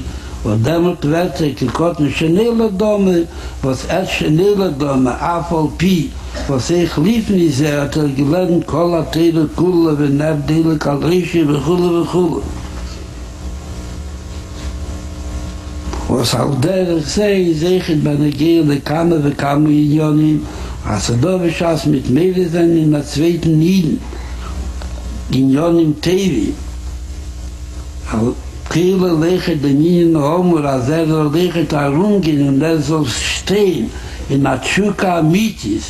[SPEAKER 6] Und damit wird er gekocht mit Schenele Dome, was er Schenele Dome, Afol Pi, was ich lief nicht sehr, hat er gelernt, Kola, Tele, Kula, Venev, er Dele, Kalrische, Vechule, Vechule. Was auch der, ich sehe, ich sehe, ich bin ein Gier, der Kamer, der Kamer, der Also er da wir schaß mit Mele sein in der zweiten Nieden, in Jon im Tevi. Aber Kehle leche den Nieden Homer, als er soll leche da rumgehen und er soll stehen in der Tschuka Amitis,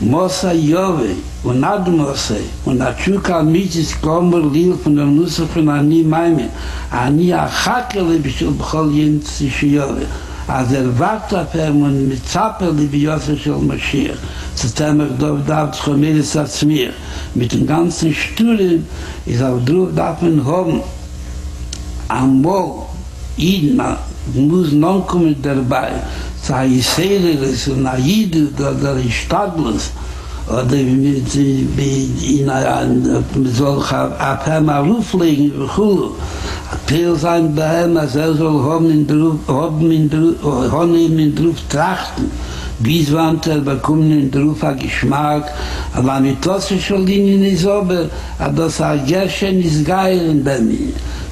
[SPEAKER 6] Mosa Jove und Admose und der Tschuka Amitis kommen lieb von der Nusser von Ani Maime, Ani Achakele bis zum Bchol Jens Jove. Ani Jove. אז ער וואַרט אַ פעם מיט צאַפּל די ביאָס של מאשיר צו טעמער דאָ דאַ צומיל סאַצ מיר מיט דעם גאַנצן שטול איז אַ דרוב דאַ פֿן הום. אַ מאָל אין מא מוז נאָן קומען דערביי זיי זייער איז נאיד דאָ דאַ oder in ein soll a paar mal ruflegen cool Peel sein bei ihm, als er soll haben in Druf, haben in Druf, haben in Druf trachten. Bis wann er bekommen in Druf ein Geschmack, aber mit was ich schon liegen ist aber, aber das ein Gerschen ist geil in bei.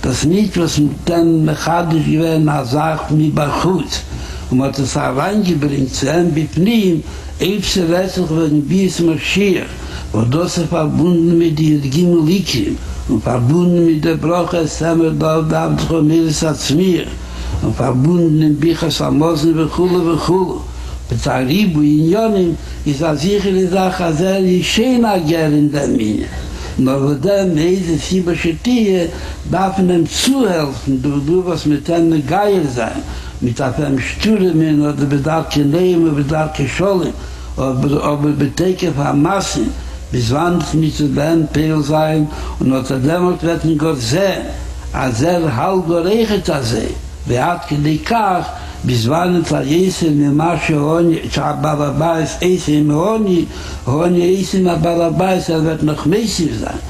[SPEAKER 6] Das nicht, was mit dem Mechadisch gewesen, er sagt mir bei Chutz. Und man hat es auch reingebringt, zu einem Bipnim, Eif se weißlich wird ein Bies Moschiach, wo das er verbunden mit den Jirgim Likim, und verbunden mit der Brache Samer Dau Dau Dau Chomiris Atzmir, und verbunden mit Bichas Amosen Bechule Bechule. Mit der Ribu in Jonim ist er sicher in der Chazer die Schena gern in der Minya. Nur wo der Meise Sibashe Tiehe darf einem zuhelfen, du, du was mit einem Geier sein, mit afem sture men od bedarke neim bedarke schole ob ob beteke va masse bis wann nicht zu werden pel sein und unter dem wird ze Gott sehen. Als er halb geregelt hat sie. Wer hat gedekar bis wann es er ist er in ma schon cha baba es ist er im honi honi ist er in baba bais er wird noch mehr sein.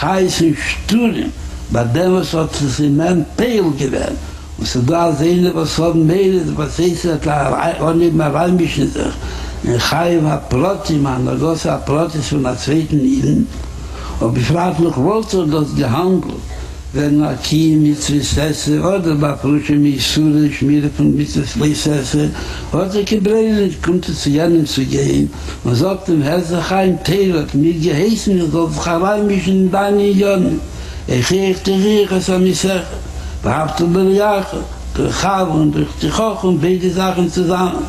[SPEAKER 6] Heißen sturen bei dem was hat sich in mein pel gewöhnt, Und so da sehen, was von mir, was Jese hat, Honi mehr reinmischen sich. in Chayim ha-Proti, man, der große ha-Proti von der zweiten Iden. Und ich frage noch, wollte er das gehandelt, wenn er kiem mit Zwissesse, oder bei Prusche mit Sure, Schmiere von mit Zwissesse, oder er gebreitet, kommt zu jenem zu gehen, und sagt dem Herr, sich ein Teilert, mir geheißen, sich herein mich in deine Jönnen. Ich dich hier, es am ich sage, behaftet der Jache, durch Chava und durch die Koch und beide Sachen zusammen.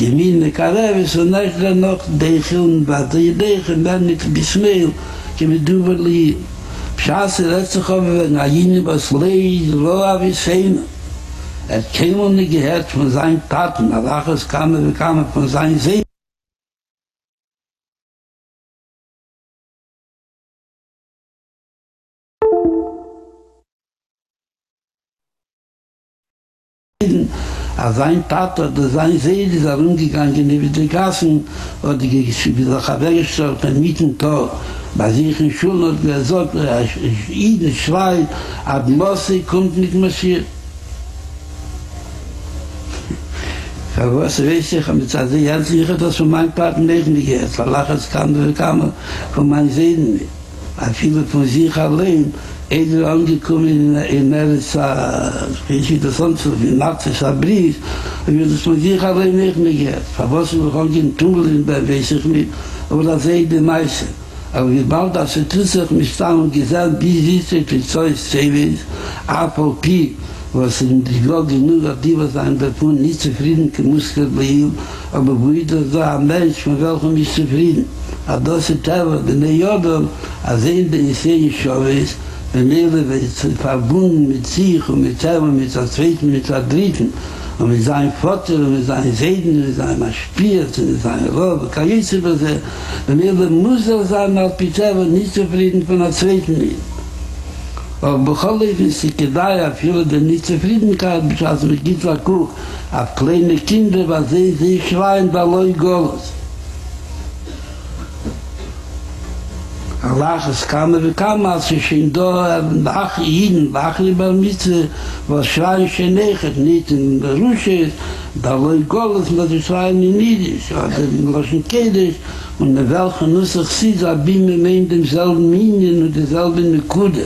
[SPEAKER 6] ימין לקרב וסונך לנוח דייכון ועדי דייכון בנית בסמיל כמדובר לי פשעס רצח over wenn Ayini was leid lo avi sein er käme und nicht gehört von seinen Taten aber es kam er kam von seinen Sehen A sein Tat oder sein Seele ist herumgegangen über die Gassen oder die Chabergestellt beim Mietentor bei sich in Schulen und gesagt, er ist Ide, Schreit, ab Mosse kommt nicht mehr schier. Aber was weiß ich, aber jetzt also jetzt sicher, dass von meinem Paten nicht mehr geht. Weil es kam, kam von meinen Seelen nicht. Weil viele von sich allein Eider angekommen in Eretsa, ich weiß das sonst, in Nazis, Abris, und wir das von sich allein nicht mehr gehört. Verwassen wir auch in Tunnel, in der ich nicht, aber das sehe ich die meisten. Aber wie bald das tut sich mit Stamm gesagt, wie ist es für so Sevis, Apple P, was in die Gott genug hat, die was ein Befund nicht zufrieden, die Muskel bei ihm, aber wo ich das war, ein Mensch, von welchem ist zufrieden. Aber das ist wenn der Jodel, als er in der Isee schon ist, Wenn wird verbunden mit sich und mit selber, mit der Zweiten, mit der Dritten, und mit seinem Vater, und mit seinem Seiden, und mit seinem Spiel, und mit seinem Rohr, und kann ich sogar sehen, wenn er muss er sein, als mit Zerben nicht zufrieden von der Zweiten ist. Aber bevor ich mich nicht gedacht habe, ich habe nicht zufrieden gehabt, ich habe mich nicht gedacht, ich kleine Kinder, weil sie schreien. Allah es kam wir kam als ich in do nach ihn nach lieber mit was schreien schon nicht nicht in der Rusche da wo ich golos mit der schreien in Niedisch oder in Loschen Kedisch und der welche nussig sie da bin mir in demselben Minien und derselben Mekude.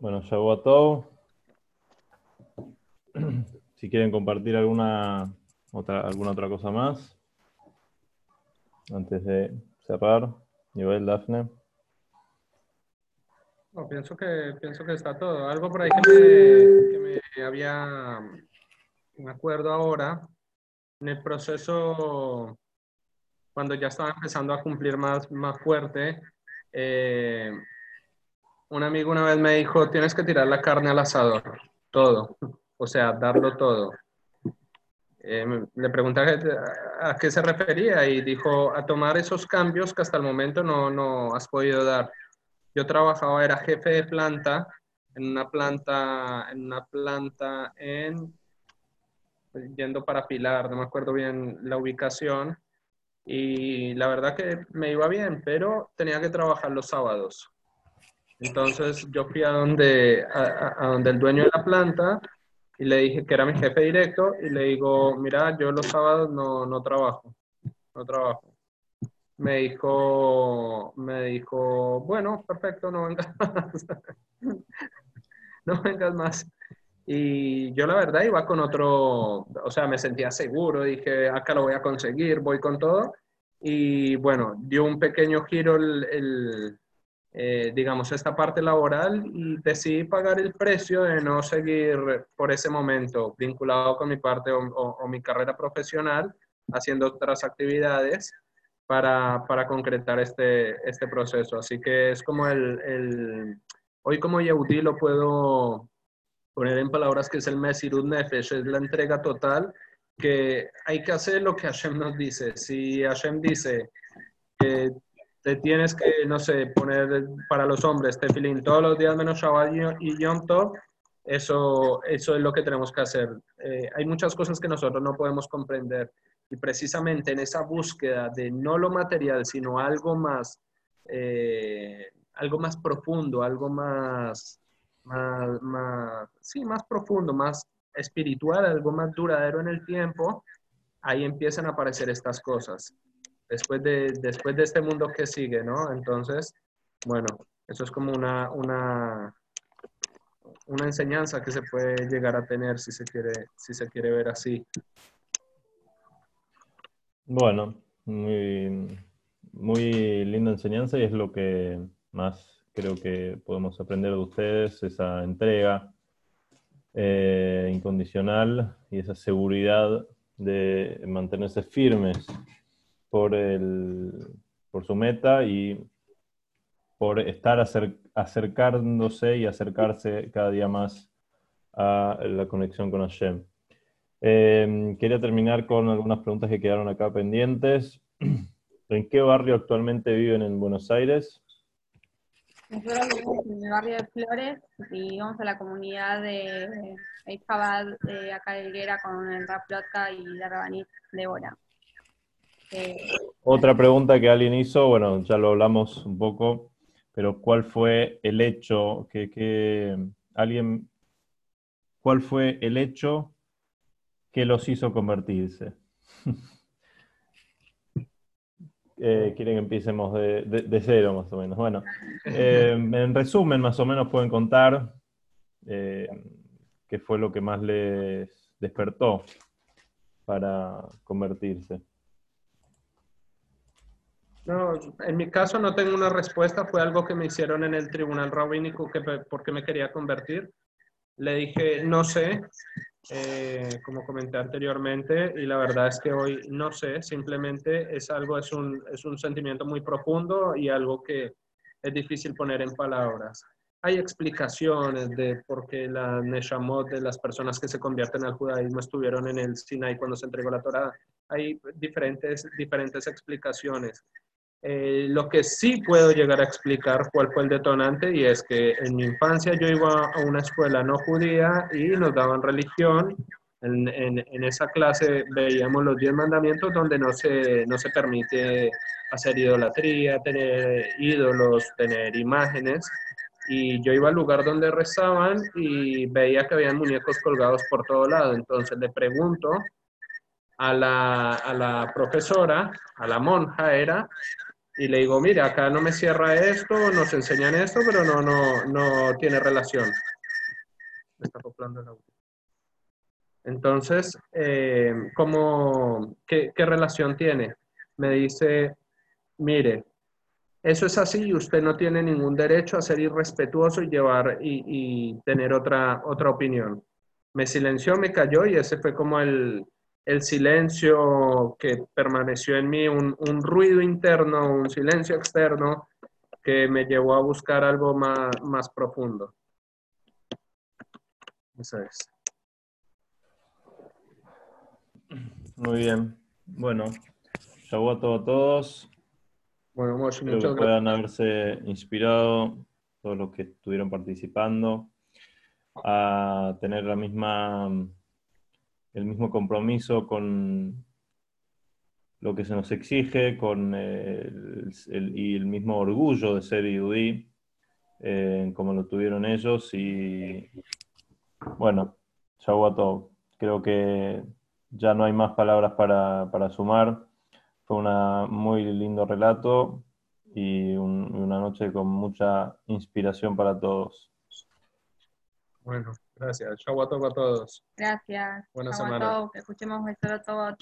[SPEAKER 1] Bueno, Shavuot Si quieren compartir alguna otra, alguna otra cosa más, antes de cerrar, Joel, Dafne.
[SPEAKER 2] No, pienso que, pienso que está todo. Algo por ahí que me, que me había, me acuerdo ahora, en el proceso, cuando ya estaba empezando a cumplir más, más fuerte, eh, un amigo una vez me dijo, tienes que tirar la carne al asador, todo, o sea, darlo todo. Eh, le pregunté a, qué se refería y dijo, a tomar esos cambios que hasta el momento no, no has podido dar. Yo trabajaba, era jefe de planta en una planta, en una planta en, yendo para Pilar, no me acuerdo bien la ubicación, y la verdad que me iba bien, pero tenía que trabajar los sábados. Entonces yo fui a donde, a, donde el dueño de la planta y le dije que era mi jefe directo y le digo, mira, yo los sábados no, no trabajo, no trabajo. Me dijo, me dijo, bueno, perfecto, no vengas más. no vengas más. Y yo la verdad iba con otro, o sea, me sentía seguro, dije, acá lo voy a conseguir, voy con todo. Y bueno, dio un pequeño giro el eh, digamos, esta parte laboral y decidí pagar el precio de no seguir por ese momento vinculado con mi parte o, mi carrera profesional, haciendo otras actividades para, para, concretar este, este proceso. Así que es como el, el hoy como Yehudi lo puedo poner en palabras que es el Mesirut Nefesh, es la entrega total que hay que hacer lo que Hashem nos dice. Si Hashem dice que tienes que, no sé, poner para los hombres tefilín todos los días menos Shabbat y Yom Tov, eso, eso es lo que tenemos que hacer. Eh, hay muchas cosas que nosotros no podemos comprender y precisamente en esa búsqueda de no lo material, sino algo más, eh, algo más profundo, algo más, más, más, sí, más profundo, más espiritual, algo más duradero en el tiempo, ahí empiezan a aparecer estas cosas después de, después de este mundo que sigue, ¿no? Entonces, bueno, eso es como una, una, una enseñanza que se puede llegar a tener si se quiere, si se quiere ver así.
[SPEAKER 1] Bueno, muy, muy linda enseñanza y es lo que más creo que podemos aprender de ustedes, esa entrega eh, incondicional y esa seguridad de mantenerse firmes por, el, por su meta y por estar acercándose y acercarse cada día más a la conexión con Hashem. Em, quería terminar con algunas preguntas que quedaron acá pendientes. ¿En qué barrio actualmente viven en Buenos Aires?
[SPEAKER 3] Nosotros vivimos en el barrio de Flores y vamos a la comunidad de Chabad de acá de Higuera con el Raplotka y la Rabanit de Bora.
[SPEAKER 1] Otra pregunta que alguien hizo, bueno, ya lo hablamos un poco, pero ¿cuál fue el hecho que, que alguien, cuál fue el hecho que los hizo convertirse? Eh, quieren que empecemos de, cero más o menos. Bueno, eh, en resumen, más o menos pueden contar eh, qué fue lo que más les despertó para convertirse.
[SPEAKER 2] No, en mi caso no tengo una respuesta, fue algo que me hicieron en el tribunal rabínico que porque me quería convertir. Le dije, no sé, eh, como comenté anteriormente, y la verdad es que hoy no sé, simplemente es algo, es un, es un sentimiento muy profundo y algo que es difícil poner en palabras. Hay explicaciones de por qué la Neshamot de las personas que se convierten al judaísmo estuvieron en el Sinai cuando se entregó la Torah. Hay diferentes, diferentes explicaciones. Eh, lo que sí puedo llegar a explicar cuál fue el detonante y es que en mi infancia yo iba a una escuela no judía y nos daban religión. En, en, esa clase veíamos los diez mandamientos donde no se, no se permite hacer idolatría, tener ídolos, tener imágenes. Y yo iba al lugar donde rezaban y veía que habían muñecos colgados por todo lado. Entonces le pregunto a la, a la profesora, a la monja era, y le digo, mira, acá no me cierra esto, nos enseñan esto, pero no, no, no tiene relación. Me está acoplando el audio. Entonces, eh, ¿cómo, qué, qué, relación tiene? Me dice, mire, eso es así y usted no tiene ningún derecho a ser irrespetuoso y llevar y, y tener otra, otra opinión. Me silenció, me cayó y ese fue como el, el silencio que permaneció en mí, un, ruido interno, un silencio externo que me llevó a buscar algo más, más profundo. Eso es.
[SPEAKER 1] Muy bien. Bueno, chau a todos.
[SPEAKER 2] Bueno,
[SPEAKER 1] muchas que puedan haberse inspirado todos los que estuvieron participando a tener la misma el mismo compromiso con lo que se nos exige con el, y el mismo orgullo de ser IUD, eh, como lo tuvieron ellos. Y bueno. Creo que ya no hay más palabras para, para sumar. Fue un muy lindo relato y una noche con mucha inspiración para todos.
[SPEAKER 2] Bueno. Gracias. Chau a todos.
[SPEAKER 3] Gracias.
[SPEAKER 2] Buena semana.
[SPEAKER 3] Que escuchemos el.